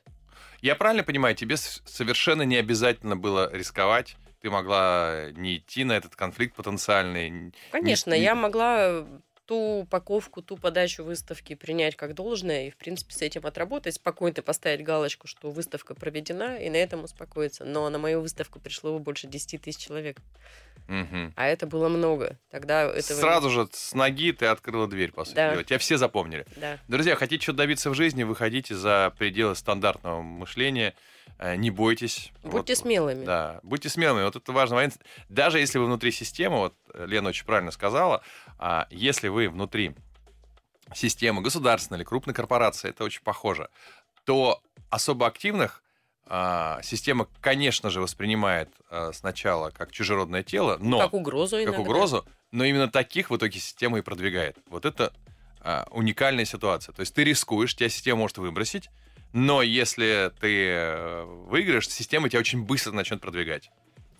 [SPEAKER 2] Я правильно понимаю, тебе совершенно не обязательно было рисковать, ты могла не идти на этот конфликт потенциальный.
[SPEAKER 3] Конечно, не... я могла ту упаковку, ту подачу выставки принять как должное и, в принципе, с этим отработать, спокойно поставить галочку, что выставка проведена, и на этом успокоиться. Но на мою выставку пришло больше 10 тысяч человек. Угу. А это было много. Тогда этого...
[SPEAKER 2] Сразу же с ноги ты открыла дверь, по сути да. дела. Тебя все запомнили.
[SPEAKER 3] Да.
[SPEAKER 2] Друзья, хотите что-то добиться в жизни, выходите за пределы стандартного мышления. Э, не бойтесь.
[SPEAKER 3] Будьте вот, смелыми.
[SPEAKER 2] Да, будьте смелыми. Вот это важный момент. Даже если вы внутри системы, вот Лена очень правильно сказала, а если вы внутри системы государственной или крупной корпорации, это очень похоже, то особо активных а, система, конечно же, воспринимает а, сначала как чужеродное тело, но...
[SPEAKER 3] Как угрозу
[SPEAKER 2] Как
[SPEAKER 3] иногда.
[SPEAKER 2] угрозу, но именно таких в итоге система и продвигает. Вот это а, уникальная ситуация. То есть ты рискуешь, тебя система может выбросить, но если ты э, выиграешь, система тебя очень быстро начнет продвигать.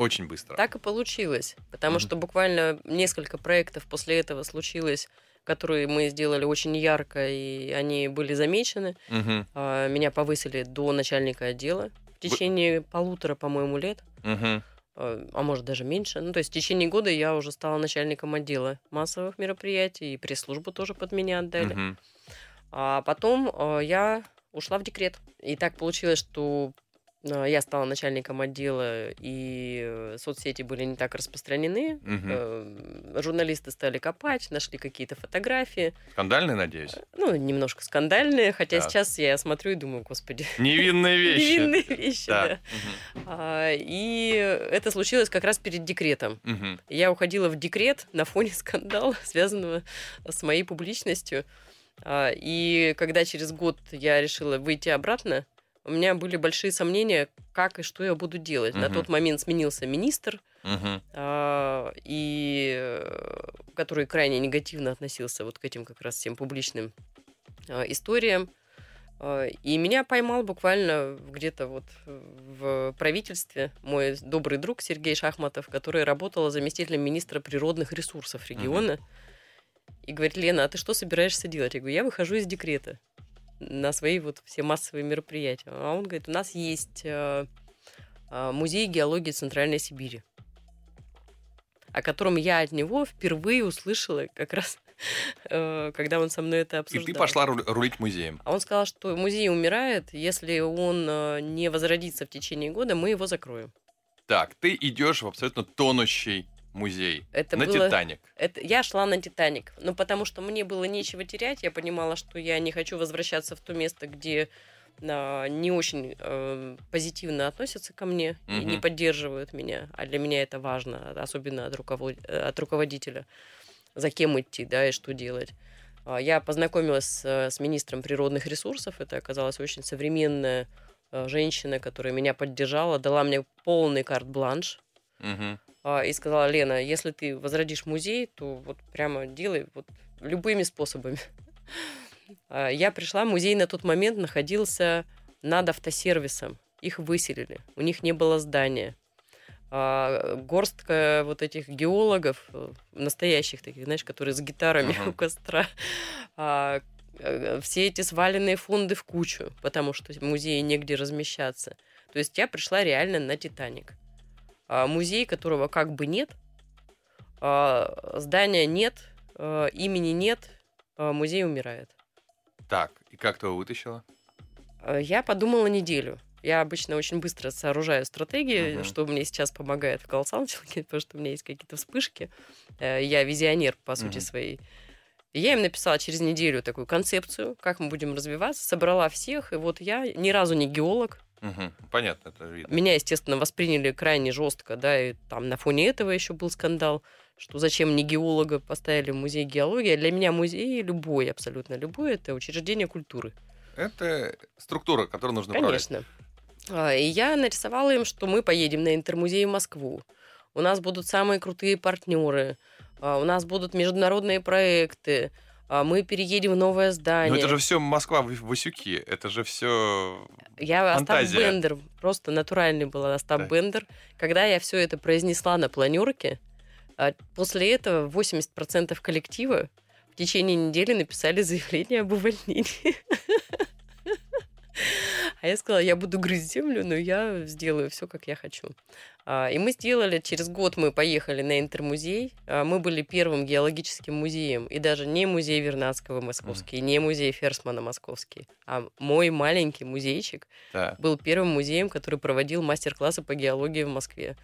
[SPEAKER 2] Очень быстро.
[SPEAKER 3] Так и получилось. Потому mm-hmm. что буквально несколько проектов после этого случилось которые мы сделали очень ярко, и они были замечены. Угу. Меня повысили до начальника отдела течение Вы... полутора, по-моему, лет. Угу. А может даже меньше. Ну, то есть в течение года я уже стала начальником отдела массовых мероприятий, и пресс-службу тоже под меня отдали. Угу. А потом а, я ушла в декрет. И так получилось, что а, я стала начальником отдела, и соцсети были не так распространены. Угу. Журналисты стали копать, нашли какие-то фотографии.
[SPEAKER 2] Скандальные, надеюсь? Э,
[SPEAKER 3] ну, немножко скандальные, хотя так. сейчас я смотрю и думаю, господи.
[SPEAKER 2] Невинные [LAUGHS] вещи.
[SPEAKER 3] Невинные вещи, да. И это случилось как раз перед декретом. Я уходила в декрет на фоне скандала, [LAUGHS] связанного с моей публичностью. А, и когда через год я решила выйти обратно, у меня были большие сомнения, как и что я буду делать. Угу. На тот момент сменился министр, угу. а, и э, который крайне негативно относился вот к этим как раз всем публичным а, историям. А, и меня поймал буквально где-то вот в правительстве мой добрый друг Сергей Шахматов, который работал заместителем министра природных ресурсов региона. Угу. И говорит, Лена, а ты что собираешься делать? Я говорю, я выхожу из декрета на свои вот все массовые мероприятия. А он говорит, у нас есть э, э, музей геологии Центральной Сибири. о котором я от него впервые услышала как раз, [LAUGHS] э, когда он со мной это обсуждал.
[SPEAKER 2] И ты пошла рулить музеем.
[SPEAKER 3] А он сказал, что музей умирает, если он э, не возродится в течение года, мы его закроем.
[SPEAKER 2] Так, ты идешь в абсолютно тонущий музей. Это на было... Титаник.
[SPEAKER 3] Это... Я шла на Титаник. Ну, потому что мне было нечего терять. Я понимала, что я не хочу возвращаться в то место, где а, не очень э, позитивно относятся ко мне угу. и не поддерживают меня. А для меня это важно, особенно от, руковод... от руководителя. За кем идти, да, и что делать. А, я познакомилась с, с министром природных ресурсов. Это оказалась очень современная э, женщина, которая меня поддержала, дала мне полный карт-бланш. Угу и сказала, Лена, если ты возродишь музей, то вот прямо делай вот любыми способами. [LAUGHS] А, я пришла, музей на тот момент находился над автосервисом. Их выселили, у них не было здания. А, горстка вот этих геологов, э, настоящих таких, знаешь, которые с гитарами [LAUGHS] uh-huh. у костра, э, все эти сваленные фонды в кучу, потому что в музее негде размещаться. То есть я пришла реально на Титаник. А, музей, которого как бы нет, а, здания нет, а, имени нет, музей умирает.
[SPEAKER 2] Так, и как ты его вытащила?
[SPEAKER 3] Я подумала неделю. Я обычно очень быстро сооружаю стратегии, uh-huh. что мне сейчас помогает в колл-саундчилке, [LAUGHS] потому что у меня есть какие-то вспышки. Э, я визионер, по сути, uh-huh. своей. И я им написала через неделю такую концепцию, как мы будем развиваться, собрала всех, и вот я ни разу не геолог,
[SPEAKER 2] Угу, понятно, это видно.
[SPEAKER 3] Меня, естественно, восприняли крайне жестко, да, и там на фоне этого еще был скандал, что зачем не геолога поставили в музей геологии. А для меня музей любой, абсолютно любой, это учреждение культуры.
[SPEAKER 2] Это структура, которую нужно
[SPEAKER 3] Конечно. Управлять. И я нарисовала им, что мы поедем на интермузей в Москву. У нас будут самые крутые партнеры, а, у нас будут международные проекты, мы переедем в новое здание. Но
[SPEAKER 2] это же все Москва в Васюки, это же все
[SPEAKER 3] Я
[SPEAKER 2] фантазия.
[SPEAKER 3] Остап Бендер, просто натуральный был Остап да. Бендер. Когда я все это произнесла на планерке, а, после этого 80% коллектива в течение недели написали заявление об увольнении. [LAUGHS] А я сказала, я буду грызть землю, но я сделаю все, как я хочу. А, и мы сделали, через год мы поехали на Интермузей. А, мы были первым геологическим музеем, и даже не музей Вернадского московский, mm. не музей Ферсмана московский, а мой маленький музейчик да. был первым музеем, который проводил мастер-классы по геологии в Москве.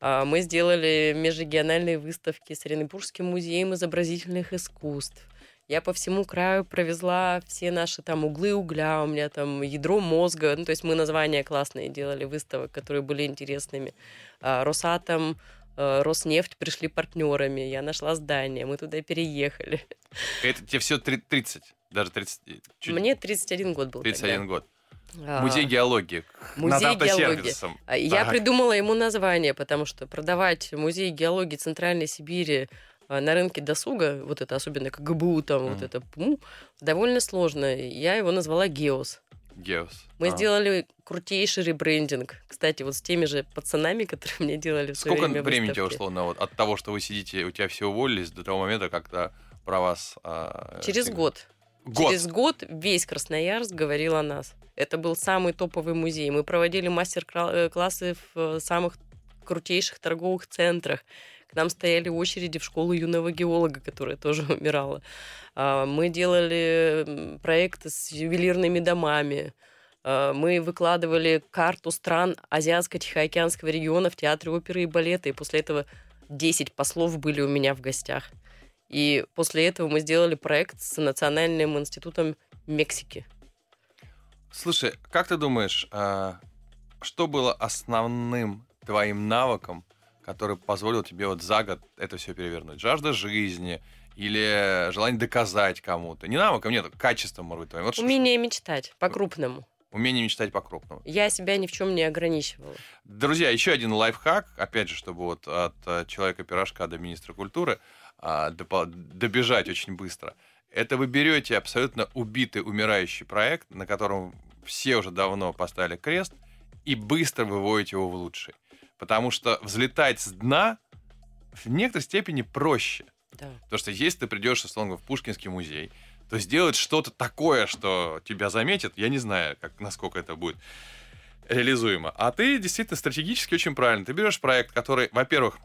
[SPEAKER 3] А, мы сделали межрегиональные выставки с Оренбургским музеем изобразительных искусств. Я по всему краю провезла все наши там углы угля, у меня там ядро мозга. Ну, то есть мы названия классные делали выставок, которые были интересными. А, Росатом, э, Роснефть пришли партнерами. Я нашла здание, мы туда переехали.
[SPEAKER 2] Это тебе все 30, даже 30?
[SPEAKER 3] Чуть... Мне 31 год был
[SPEAKER 2] 31 тогда. год. Музей геологии.
[SPEAKER 3] Музей геологии. А, я так. придумала ему название, потому что продавать музей геологии Центральной Сибири а, на рынке досуга, вот это особенно КГБУ, там mm. вот это, ну, довольно сложно. Я его назвала Геос.
[SPEAKER 2] Геос.
[SPEAKER 3] Мы а. сделали крутейший ребрендинг. Кстати, вот с теми же пацанами, [LAUGHS] которые мне делали в
[SPEAKER 2] Сколько
[SPEAKER 3] время
[SPEAKER 2] времени тебе ушло на вот от того, что вы сидите, у тебя все уволились, до того момента, когда про вас...
[SPEAKER 3] А, Через год. год. Через год весь Красноярск говорил о нас. Это был самый топовый музей. Мы проводили мастер-классы в самых крутейших торговых центрах. Нам стояли очереди в школу юного геолога, которая тоже [LAUGHS] умирала. А, мы делали проекты с ювелирными домами. А, мы выкладывали карту стран Азиатско-Тихоокеанского региона в театре оперы и балета. И после этого 10 послов были у меня в гостях. И после этого мы сделали проект с Национальным институтом Мексики.
[SPEAKER 2] Слушай, как ты думаешь, а, что было основным твоим навыком который позволил тебе вот за год это все перевернуть? Жажда жизни или желание доказать кому-то? Не навыком, нет, качеством, может быть, твоим. Вот
[SPEAKER 3] Умение что... мечтать по-крупному.
[SPEAKER 2] Умение мечтать по-крупному.
[SPEAKER 3] Я себя ни в чем не ограничивала.
[SPEAKER 2] Друзья, еще один лайфхак, опять же, чтобы вот от э, человека-пирожка до министра культуры а, добежать очень быстро. Это вы берете абсолютно убитый, умирающий проект, на котором все уже давно поставили крест, и быстро выводите его в лучший. Потому что взлетать с дна в некоторой степени проще. Да. Потому что если ты придешь, условно, в Пушкинский музей, то сделать что-то такое, что тебя заметит, я не знаю, как, насколько это будет реализуемо. А ты действительно стратегически очень правильно. Ты берешь проект, который, во-первых,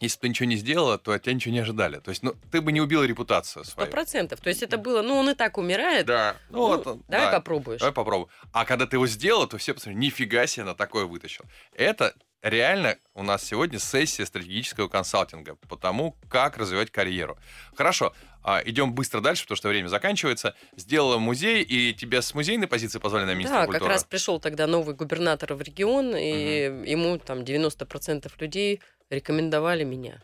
[SPEAKER 2] если бы ты ничего не сделала, то от тебя ничего не ожидали. То есть, ну, ты бы не убила репутацию
[SPEAKER 3] Сто
[SPEAKER 2] свою.
[SPEAKER 3] процентов. То есть это было, ну, он и так умирает.
[SPEAKER 2] Да. Ну,
[SPEAKER 3] Ну,
[SPEAKER 2] вот,
[SPEAKER 3] давай
[SPEAKER 2] да.
[SPEAKER 3] попробуешь.
[SPEAKER 2] Давай попробуем. А когда ты его сделал, то все посмотрели, нифига себе, на такое вытащил. Это реально у нас сегодня сессия стратегического консалтинга по тому, как развивать карьеру. Хорошо, а, идем быстро дальше, потому что время заканчивается. Сделала музей, и тебя с музейной позиции позвали на министра
[SPEAKER 3] Да,
[SPEAKER 2] культуры.
[SPEAKER 3] как раз пришел тогда новый губернатор в регион, и ему там 90% людей рекомендовали меня.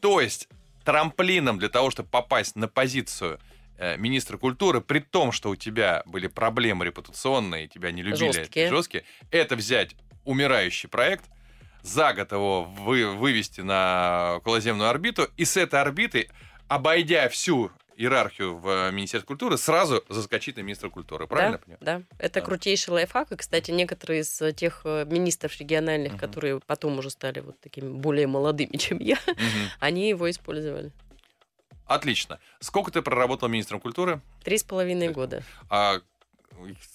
[SPEAKER 2] То есть трамплином для того, чтобы попасть на позицию э, министра культуры, при том, что у тебя были проблемы репутационные, тебя не любили
[SPEAKER 3] Жесткие.
[SPEAKER 2] жесткие, это взять умирающий проект, за год его вы- вывести на околоземную орбиту, и с этой орбиты, обойдя всю иерархию в Министерстве культуры, сразу заскочить на министра культуры. Правильно
[SPEAKER 3] да,
[SPEAKER 2] понимаю?
[SPEAKER 3] да, это
[SPEAKER 2] Да.
[SPEAKER 3] крутейший лайфхак. И, кстати, некоторые из э, тех э, министров региональных,
[SPEAKER 2] Мгм.
[SPEAKER 3] которые потом уже стали вот такими более молодыми, [LAUGHS] чем я,
[SPEAKER 2] Мгм.
[SPEAKER 3] они его использовали.
[SPEAKER 2] Отлично. Сколько ты проработал министром культуры?
[SPEAKER 3] Три с половиной года.
[SPEAKER 2] А,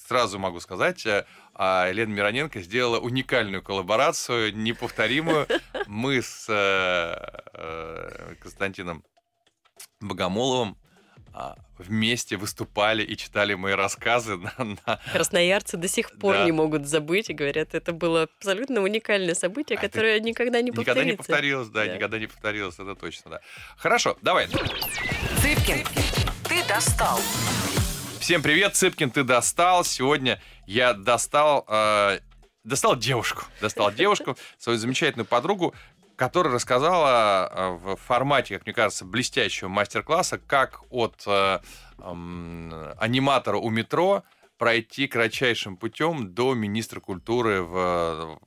[SPEAKER 2] сразу могу сказать, э, а, Елена Мироненко сделала уникальную коллаборацию, неповторимую. Мы с э, э, Константином Богомоловым а, вместе выступали и читали мои рассказы на, на-
[SPEAKER 3] Красноярцы до сих пор
[SPEAKER 2] Да.
[SPEAKER 3] не могут забыть и говорят, это было абсолютно уникальное событие,
[SPEAKER 2] А это
[SPEAKER 3] которое никогда не
[SPEAKER 2] Никогда не
[SPEAKER 3] повторится.
[SPEAKER 2] повторилось, да,
[SPEAKER 3] Да.
[SPEAKER 2] никогда не повторилось, это точно, да. Хорошо, давай.
[SPEAKER 1] Цыпкин, ты достал.
[SPEAKER 2] Всем привет, Цыпкин, ты достал. Сегодня я достал, э, достал девушку. Достал девушку, [LAUGHS] свою замечательную подругу, которая рассказала э, в формате, как мне кажется, блестящего мастер-класса, как от э, м, аниматора у метро пройти кратчайшим путем до министра культуры в,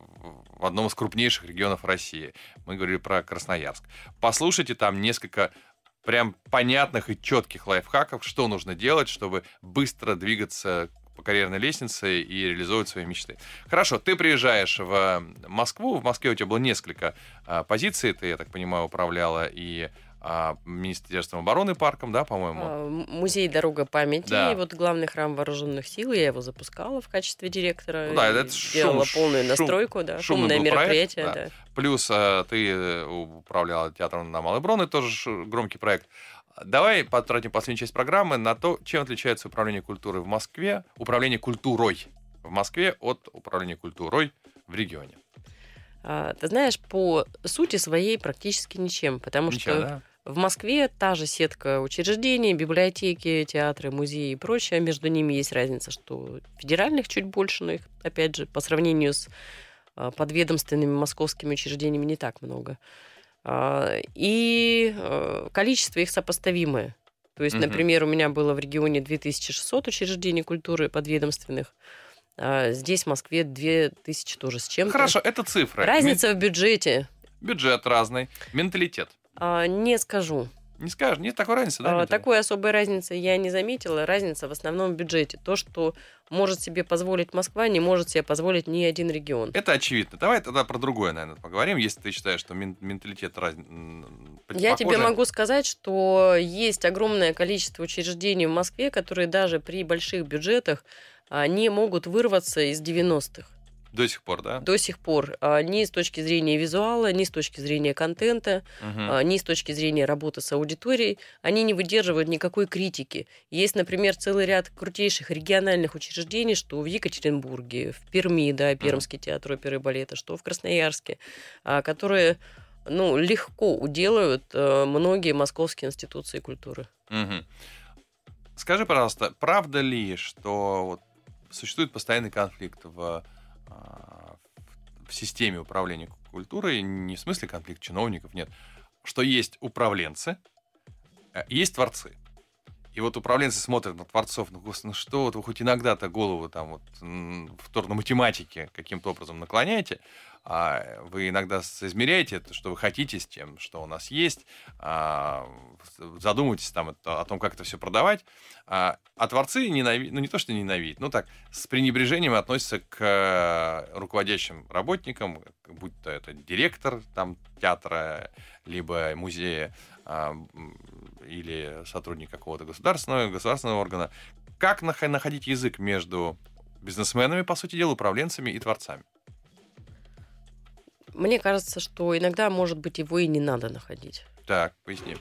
[SPEAKER 2] в одном из крупнейших регионов России. Мы говорили про Красноярск. Послушайте там несколько прям понятных и четких лайфхаков, что нужно делать, чтобы быстро двигаться по карьерной лестнице и реализовывать свои мечты. Хорошо, ты приезжаешь в Москву. В Москве у тебя было несколько а, позиций. Ты, я так понимаю, управляла и а, Министерством обороны парком, да, по-моему?
[SPEAKER 3] А, Музей Дорога памяти,
[SPEAKER 2] Да.
[SPEAKER 3] и вот главный храм вооруженных сил, я его запускала в качестве директора.
[SPEAKER 2] Ну да, это шум-
[SPEAKER 3] делала полную
[SPEAKER 2] шум-
[SPEAKER 3] настройку, да,
[SPEAKER 2] шумный
[SPEAKER 3] шумное
[SPEAKER 2] был проект,
[SPEAKER 3] мероприятие,
[SPEAKER 2] да.
[SPEAKER 3] да.
[SPEAKER 2] Плюс а, ты э, управляла театром на Малой Броны, тоже громкий проект. Давай потратим последнюю часть программы на то, чем отличается управление культурой в Москве, управление культурой в Москве от управления культурой в регионе.
[SPEAKER 3] А, ты знаешь, по сути своей практически ничем, потому
[SPEAKER 2] Ничего,
[SPEAKER 3] что
[SPEAKER 2] да?
[SPEAKER 3] В Москве та же сетка учреждений, библиотеки, театры, музеи и прочее. Между ними есть разница, что федеральных чуть больше, но их, опять же, по сравнению с а, подведомственными московскими учреждениями не так много. А, И э, количество их сопоставимое. То есть,
[SPEAKER 2] Мгм.
[SPEAKER 3] например, у меня было в регионе 2600 учреждений культуры подведомственных, а здесь в Москве 2000 тоже с чем-то.
[SPEAKER 2] Хорошо, это цифры.
[SPEAKER 3] Разница в бюджете.
[SPEAKER 2] Ми- Бюджет разный, менталитет.
[SPEAKER 3] А, не скажу.
[SPEAKER 2] Не скажешь, нет такой разницы, да?
[SPEAKER 3] А? Такой особой разницы я не заметила. Разница в основном в бюджете. То, что может себе позволить Москва, не может себе позволить ни один регион.
[SPEAKER 2] Это очевидно. Давай тогда про другое, наверное, поговорим, если ты считаешь, что мен- менталитет раз... м,
[SPEAKER 3] Я тебе могу сказать, что есть огромное количество учреждений в Москве, которые даже при больших бюджетах а, не могут вырваться из 90-х.
[SPEAKER 2] До сих пор, да?
[SPEAKER 3] До сих пор. а, Ни с точки зрения визуала, ни с точки зрения контента, а, ни с точки зрения работы с аудиторией, они не выдерживают никакой критики. Есть, например, целый ряд крутейших региональных учреждений, что в Екатеринбурге, в Перми, да, Пермский театр оперы и балета, что в Красноярске, а, которые ну, легко уделают многие московские институции культуры.
[SPEAKER 2] Мгм. Скажи, пожалуйста, правда ли, что вот существует постоянный конфликт в, в системе управления культурой, не в смысле конфликт чиновников, нет, что есть управленцы, э, есть творцы. И вот управленцы смотрят на творцов, ну, господи, ну что, вот вы хоть иногда-то голову там вот в сторону математики каким-то образом наклоняете, а вы иногда соизмеряете это, что вы хотите с тем, что у нас есть, а, задумываетесь там это- о том, как это все продавать. А, а творцы ненавидят, ну не то, что ненавидят, ну так, с пренебрежением относятся к э, руководящим работникам, будь то это директор там театра, либо музея, или сотрудник какого-то государственного, государственного органа. Как нах- находить язык между бизнесменами, по сути дела, управленцами и творцами?
[SPEAKER 3] Мне кажется, что иногда, может быть, его и не надо находить.
[SPEAKER 2] Так, поясни.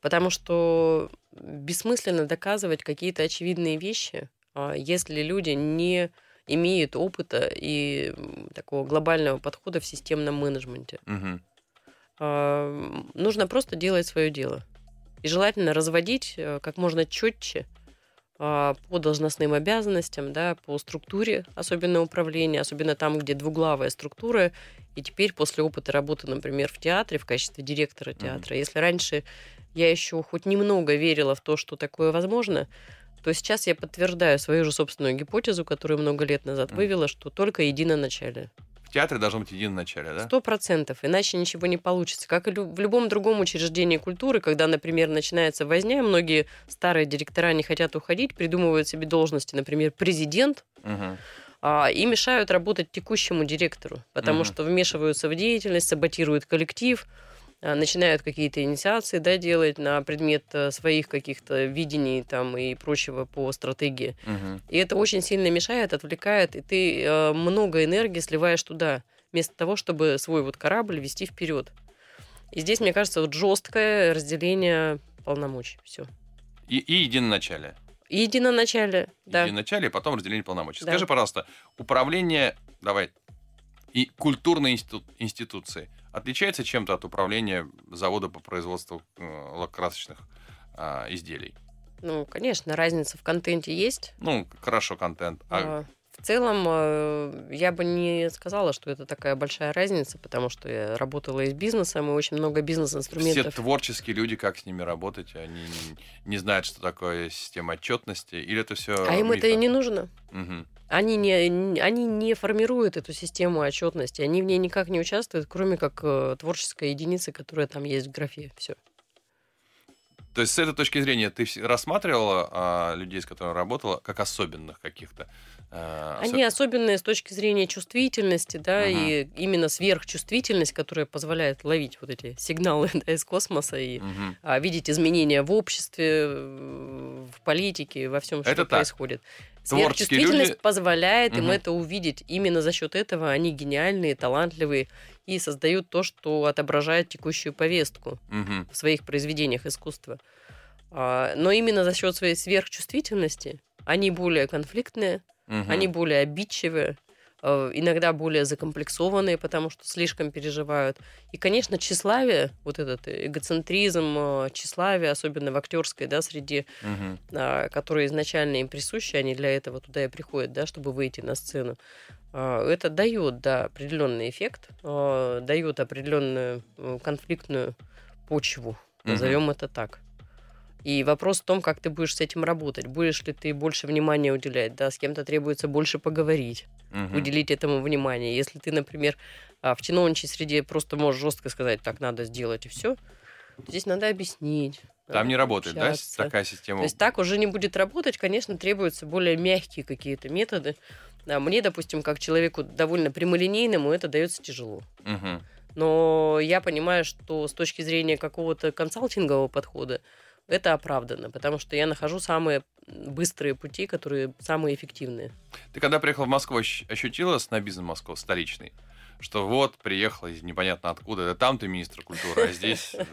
[SPEAKER 3] Потому что бессмысленно доказывать какие-то очевидные вещи, а, если люди не имеют опыта и такого глобального подхода в системном менеджменте.
[SPEAKER 2] Мгм.
[SPEAKER 3] Нужно просто делать свое дело. И желательно разводить э, как можно четче а, по должностным обязанностям, да, по структуре, особенно управления, особенно там, где двуглавая структура. И теперь после опыта работы, например, в театре, в качестве директора театра, если раньше я еще хоть немного верила в то, что такое возможно, то сейчас я подтверждаю свою же собственную гипотезу, которую много лет назад
[SPEAKER 2] Мгм.
[SPEAKER 3] вывела, что только единоначалие.
[SPEAKER 2] В театре должно быть единое начале, да?
[SPEAKER 3] Сто процентов, иначе ничего не получится. Как и в любом другом учреждении культуры, когда, например, начинается возня, многие старые директора не хотят уходить, придумывают себе должности, например, президент,
[SPEAKER 2] Мгм.
[SPEAKER 3] а, и мешают работать текущему директору, потому
[SPEAKER 2] Мгм.
[SPEAKER 3] что вмешиваются в деятельность, саботируют коллектив, начинают какие-то инициации да, делать на предмет э, своих каких-то видений там, и прочего по стратегии.
[SPEAKER 2] Мгм.
[SPEAKER 3] И это очень сильно мешает, отвлекает, и ты э, много энергии сливаешь туда, вместо того, чтобы свой вот корабль вести вперед. И здесь, мне кажется, вот жесткое разделение полномочий. Все.
[SPEAKER 2] И, и.
[SPEAKER 3] И единоначалие, да.
[SPEAKER 2] И потом разделение полномочий.
[SPEAKER 3] Да.
[SPEAKER 2] Скажи, пожалуйста, управление, давай, и культурной институ- институции отличается чем-то от управления завода по производству э, лакокрасочных а, изделий?
[SPEAKER 3] Ну, конечно, разница в контенте есть.
[SPEAKER 2] Ну, хорошо, контент. А
[SPEAKER 3] А, В целом, э, я бы не сказала, что это такая большая разница, потому что я работала и с бизнесом, и очень много
[SPEAKER 2] все
[SPEAKER 3] бизнес-инструментов.
[SPEAKER 2] творческие люди, как с ними работать, они не, не знают, что такое система отчетности, или это все...
[SPEAKER 3] А им это и не нужно. Они не, они не формируют эту систему отчетности, они в ней никак не участвуют, кроме как э, творческая единица, которая там есть в графе. Все.
[SPEAKER 2] То есть с этой точки зрения ты рассматривала а, людей, с которыми работала, как особенных каких-то? а,
[SPEAKER 3] Они
[SPEAKER 2] осо-
[SPEAKER 3] особенные с точки зрения чувствительности, да,
[SPEAKER 2] Мгм.
[SPEAKER 3] и именно сверхчувствительность, которая позволяет ловить вот эти сигналы [LAUGHS] да, из космоса и
[SPEAKER 2] Мгм.
[SPEAKER 3] а, видеть изменения в обществе, в политике, во всем, что
[SPEAKER 2] Это так. Творческие
[SPEAKER 3] Сверхчувствительность
[SPEAKER 2] люди-
[SPEAKER 3] позволяет им
[SPEAKER 2] Мгм.
[SPEAKER 3] это увидеть. Именно за счет этого они гениальные, талантливые и создают то, что отображает текущую повестку
[SPEAKER 2] Мгм.
[SPEAKER 3] в своих произведениях искусства. А, Но именно за счет своей сверхчувствительности они более конфликтные,
[SPEAKER 2] Мгм.
[SPEAKER 3] они более обидчивые, иногда более закомплексованные, потому что слишком переживают. И, конечно, тщеславие, вот этот эгоцентризм, э, тщеславие, особенно в актерской да, среде, а, которые изначально им присущи, они для этого туда и приходят, да, чтобы выйти на сцену. А, Это дает, да, определенный эффект, а, дает определенную э, конфликтную почву, назовем это так. И вопрос в том, как ты будешь с этим работать. Будешь ли ты больше внимания уделять, да, с кем-то требуется больше поговорить,
[SPEAKER 2] Мгм.
[SPEAKER 3] уделить этому внимание. Если ты, например, а, в чиновничьей среде просто можешь жестко сказать, так надо сделать и все, здесь надо объяснить.
[SPEAKER 2] Там
[SPEAKER 3] надо
[SPEAKER 2] не работает, да, с-
[SPEAKER 3] пообщаться.
[SPEAKER 2] такая система?
[SPEAKER 3] То есть так уже не будет работать, конечно, требуются более мягкие какие-то методы. А мне, допустим, как человеку довольно прямолинейному, это дается тяжело.
[SPEAKER 2] Мгм.
[SPEAKER 3] Но я понимаю, что с точки зрения какого-то консалтингового подхода это оправдано, потому что я нахожу самые быстрые пути, которые самые эффективные.
[SPEAKER 2] Ты когда приехал в Москву, ощ- ощутила снобизм Москвы столичный? Что вот, приехала из непонятно откуда, да там ты министр культуры, а [LAUGHS] здесь э,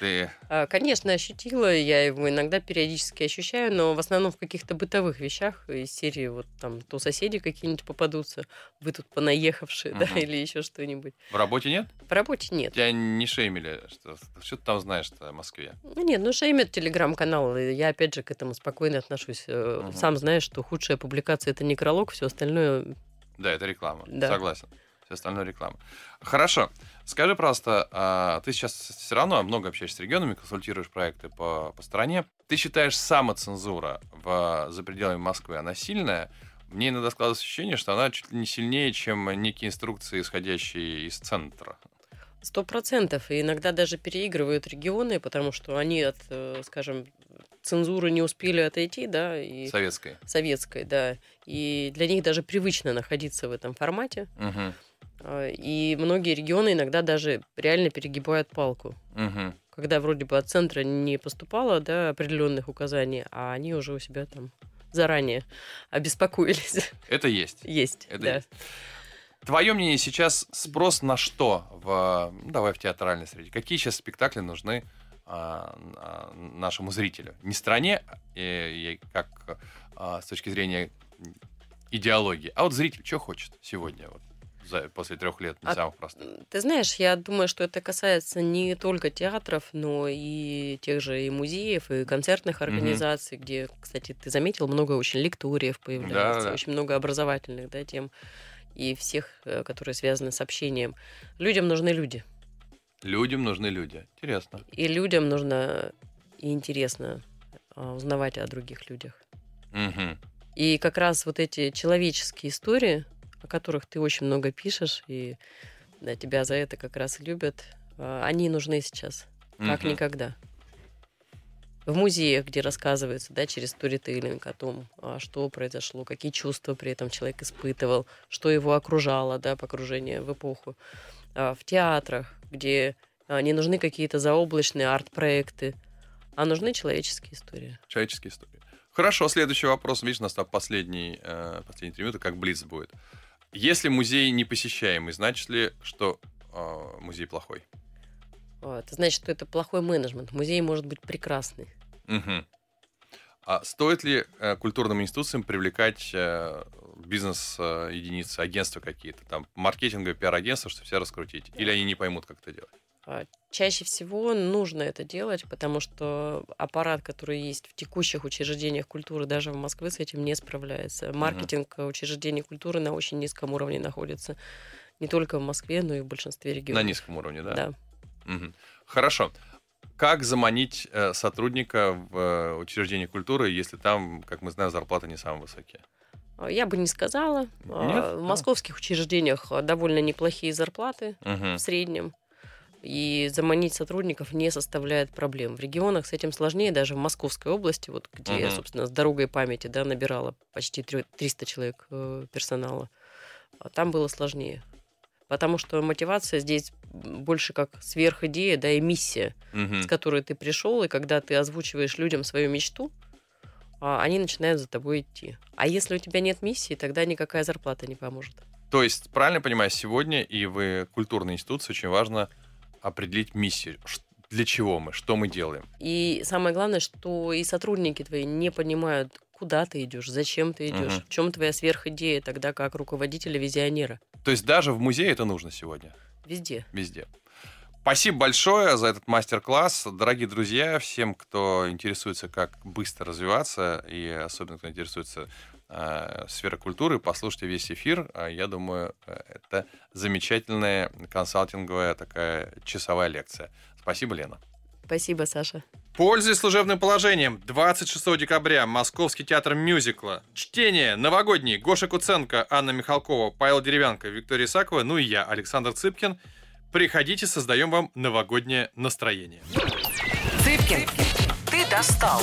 [SPEAKER 2] ты...
[SPEAKER 3] А, Конечно, ощутила, я его иногда периодически ощущаю, но в основном в каких-то бытовых вещах из серии вот там то соседи какие-нибудь попадутся, вы тут понаехавшие, [LAUGHS] да, или еще что-нибудь.
[SPEAKER 2] В работе нет?
[SPEAKER 3] В работе нет.
[SPEAKER 2] Тебя не шеймили, что, что ты там знаешь о Москве?
[SPEAKER 3] Ну, Нет, ну шеймят телеграм-канал, я опять же к этому спокойно отношусь. Э. Сам знаешь, что худшая публикация это некролог, все остальное.
[SPEAKER 2] Да, это реклама,
[SPEAKER 3] Да.
[SPEAKER 2] согласен. Все остальное реклама. Хорошо. Скажи просто, а, ты сейчас все равно много общаешься с регионами, консультируешь проекты по, по стране. Ты считаешь, самоцензура в, за пределами Москвы, она сильная? Мне иногда складывается ощущение, что она чуть ли не сильнее, чем некие инструкции, исходящие из центра.
[SPEAKER 3] Сто процентов. И иногда даже переигрывают регионы, потому что они от, э, скажем, цензуры не успели отойти, да, и
[SPEAKER 2] Советской.
[SPEAKER 3] советской, да. И для них даже привычно находиться в этом формате.
[SPEAKER 2] Мгм.
[SPEAKER 3] А, И многие регионы иногда даже реально перегибают палку.
[SPEAKER 2] Мгм.
[SPEAKER 3] Когда вроде бы от центра не поступало да, определенных указаний, а они уже у себя там заранее обеспокоились.
[SPEAKER 2] Это есть.
[SPEAKER 3] Есть,
[SPEAKER 2] Это
[SPEAKER 3] да.
[SPEAKER 2] есть. Твое мнение сейчас спрос на что в, ну, давай в театральной среде? Какие сейчас спектакли нужны а, а, нашему зрителю? Не стране, и, и как а, с точки зрения идеологии, а вот зритель что хочет сегодня? Вот? За, после трех лет не а, самых простых?
[SPEAKER 3] Ты знаешь, я думаю, что это касается не только театров, но и тех же и музеев, и концертных организаций, угу. где, кстати, ты заметил, много очень лекториев появляется, да, да. очень много образовательных да, тем, и всех, э, которые связаны с общением. Людям нужны люди.
[SPEAKER 2] Людям нужны люди. Интересно.
[SPEAKER 3] И людям нужно и интересно а, узнавать о других людях. Угу. И как раз вот эти человеческие истории, о которых ты очень много пишешь, и да, тебя за это как раз любят, а, они нужны сейчас, как угу. никогда. В музеях, где рассказывается, да, через сторителлинг о том, а, что произошло, какие чувства при этом человек испытывал, что его окружало, да, окружение в эпоху. А, в театрах, где не нужны какие-то заоблачные арт-проекты, а нужны человеческие истории.
[SPEAKER 2] Человеческие истории. Хорошо, следующий вопрос. Видишь, настал последний, э, последний три минуты, как Блиц будет. Если музей непосещаемый, значит ли, что э, музей плохой?
[SPEAKER 3] Это значит, что это плохой менеджмент. Музей может быть прекрасный.
[SPEAKER 2] Угу. А стоит ли э, культурным институциям привлекать э, бизнес-единицы, э, агентства какие-то, там, маркетинговые пиар-агентства, чтобы все раскрутить? Или они не поймут, как это делать?
[SPEAKER 3] А, чаще всего нужно это делать, потому что аппарат, который есть в текущих учреждениях культуры, даже в Москве с этим не справляется. Маркетинг uh учреждений культуры на очень низком уровне находится. Не только в Москве, но и в большинстве регионов.
[SPEAKER 2] На низком уровне, да?
[SPEAKER 3] Да.
[SPEAKER 2] Угу. Хорошо. Как заманить э, сотрудника в э, учреждение культуры, если там, как мы знаем, зарплаты не самые высокие?
[SPEAKER 3] А, я бы не сказала. А, Нет? В московских учреждениях довольно неплохие зарплаты угу. в среднем и заманить сотрудников не составляет проблем. В регионах с этим сложнее, даже в Московской области, вот где uh-huh. я, собственно, с дорогой памяти да, набирала почти 300 человек э, персонала, а там было сложнее. Потому что мотивация здесь больше как сверхидея, да, и миссия, uh-huh. с которой ты пришел, и когда ты озвучиваешь людям свою мечту, а, они начинают за тобой идти. А если у тебя нет миссии, тогда никакая зарплата не поможет.
[SPEAKER 2] То есть, правильно понимаю, сегодня и в культурной институции очень важно определить миссию. Для чего мы, что мы делаем.
[SPEAKER 3] И самое главное, что и сотрудники твои не понимают, куда ты идешь, зачем ты идешь, угу. в чем твоя сверхидея тогда как руководителя, визионера.
[SPEAKER 2] То есть даже в музее это нужно сегодня?
[SPEAKER 3] Везде.
[SPEAKER 2] Везде. Спасибо большое за этот мастер-класс. Дорогие друзья, всем, кто интересуется, как быстро развиваться, и особенно, кто интересуется э, сферой культуры, послушайте весь эфир. А я думаю, э, это замечательная консалтинговая такая часовая лекция. Спасибо, Лена.
[SPEAKER 3] Спасибо, Саша.
[SPEAKER 2] Пользуясь служебным положением, 26 декабря Московский театр мюзикла. Чтение новогодний Гоша Куценко, Анна Михалкова, Павел Деревянко, Виктория Исакова, ну и я, Александр Цыпкин. Приходите, создаем вам новогоднее настроение.
[SPEAKER 1] Цыпкин, ты достал.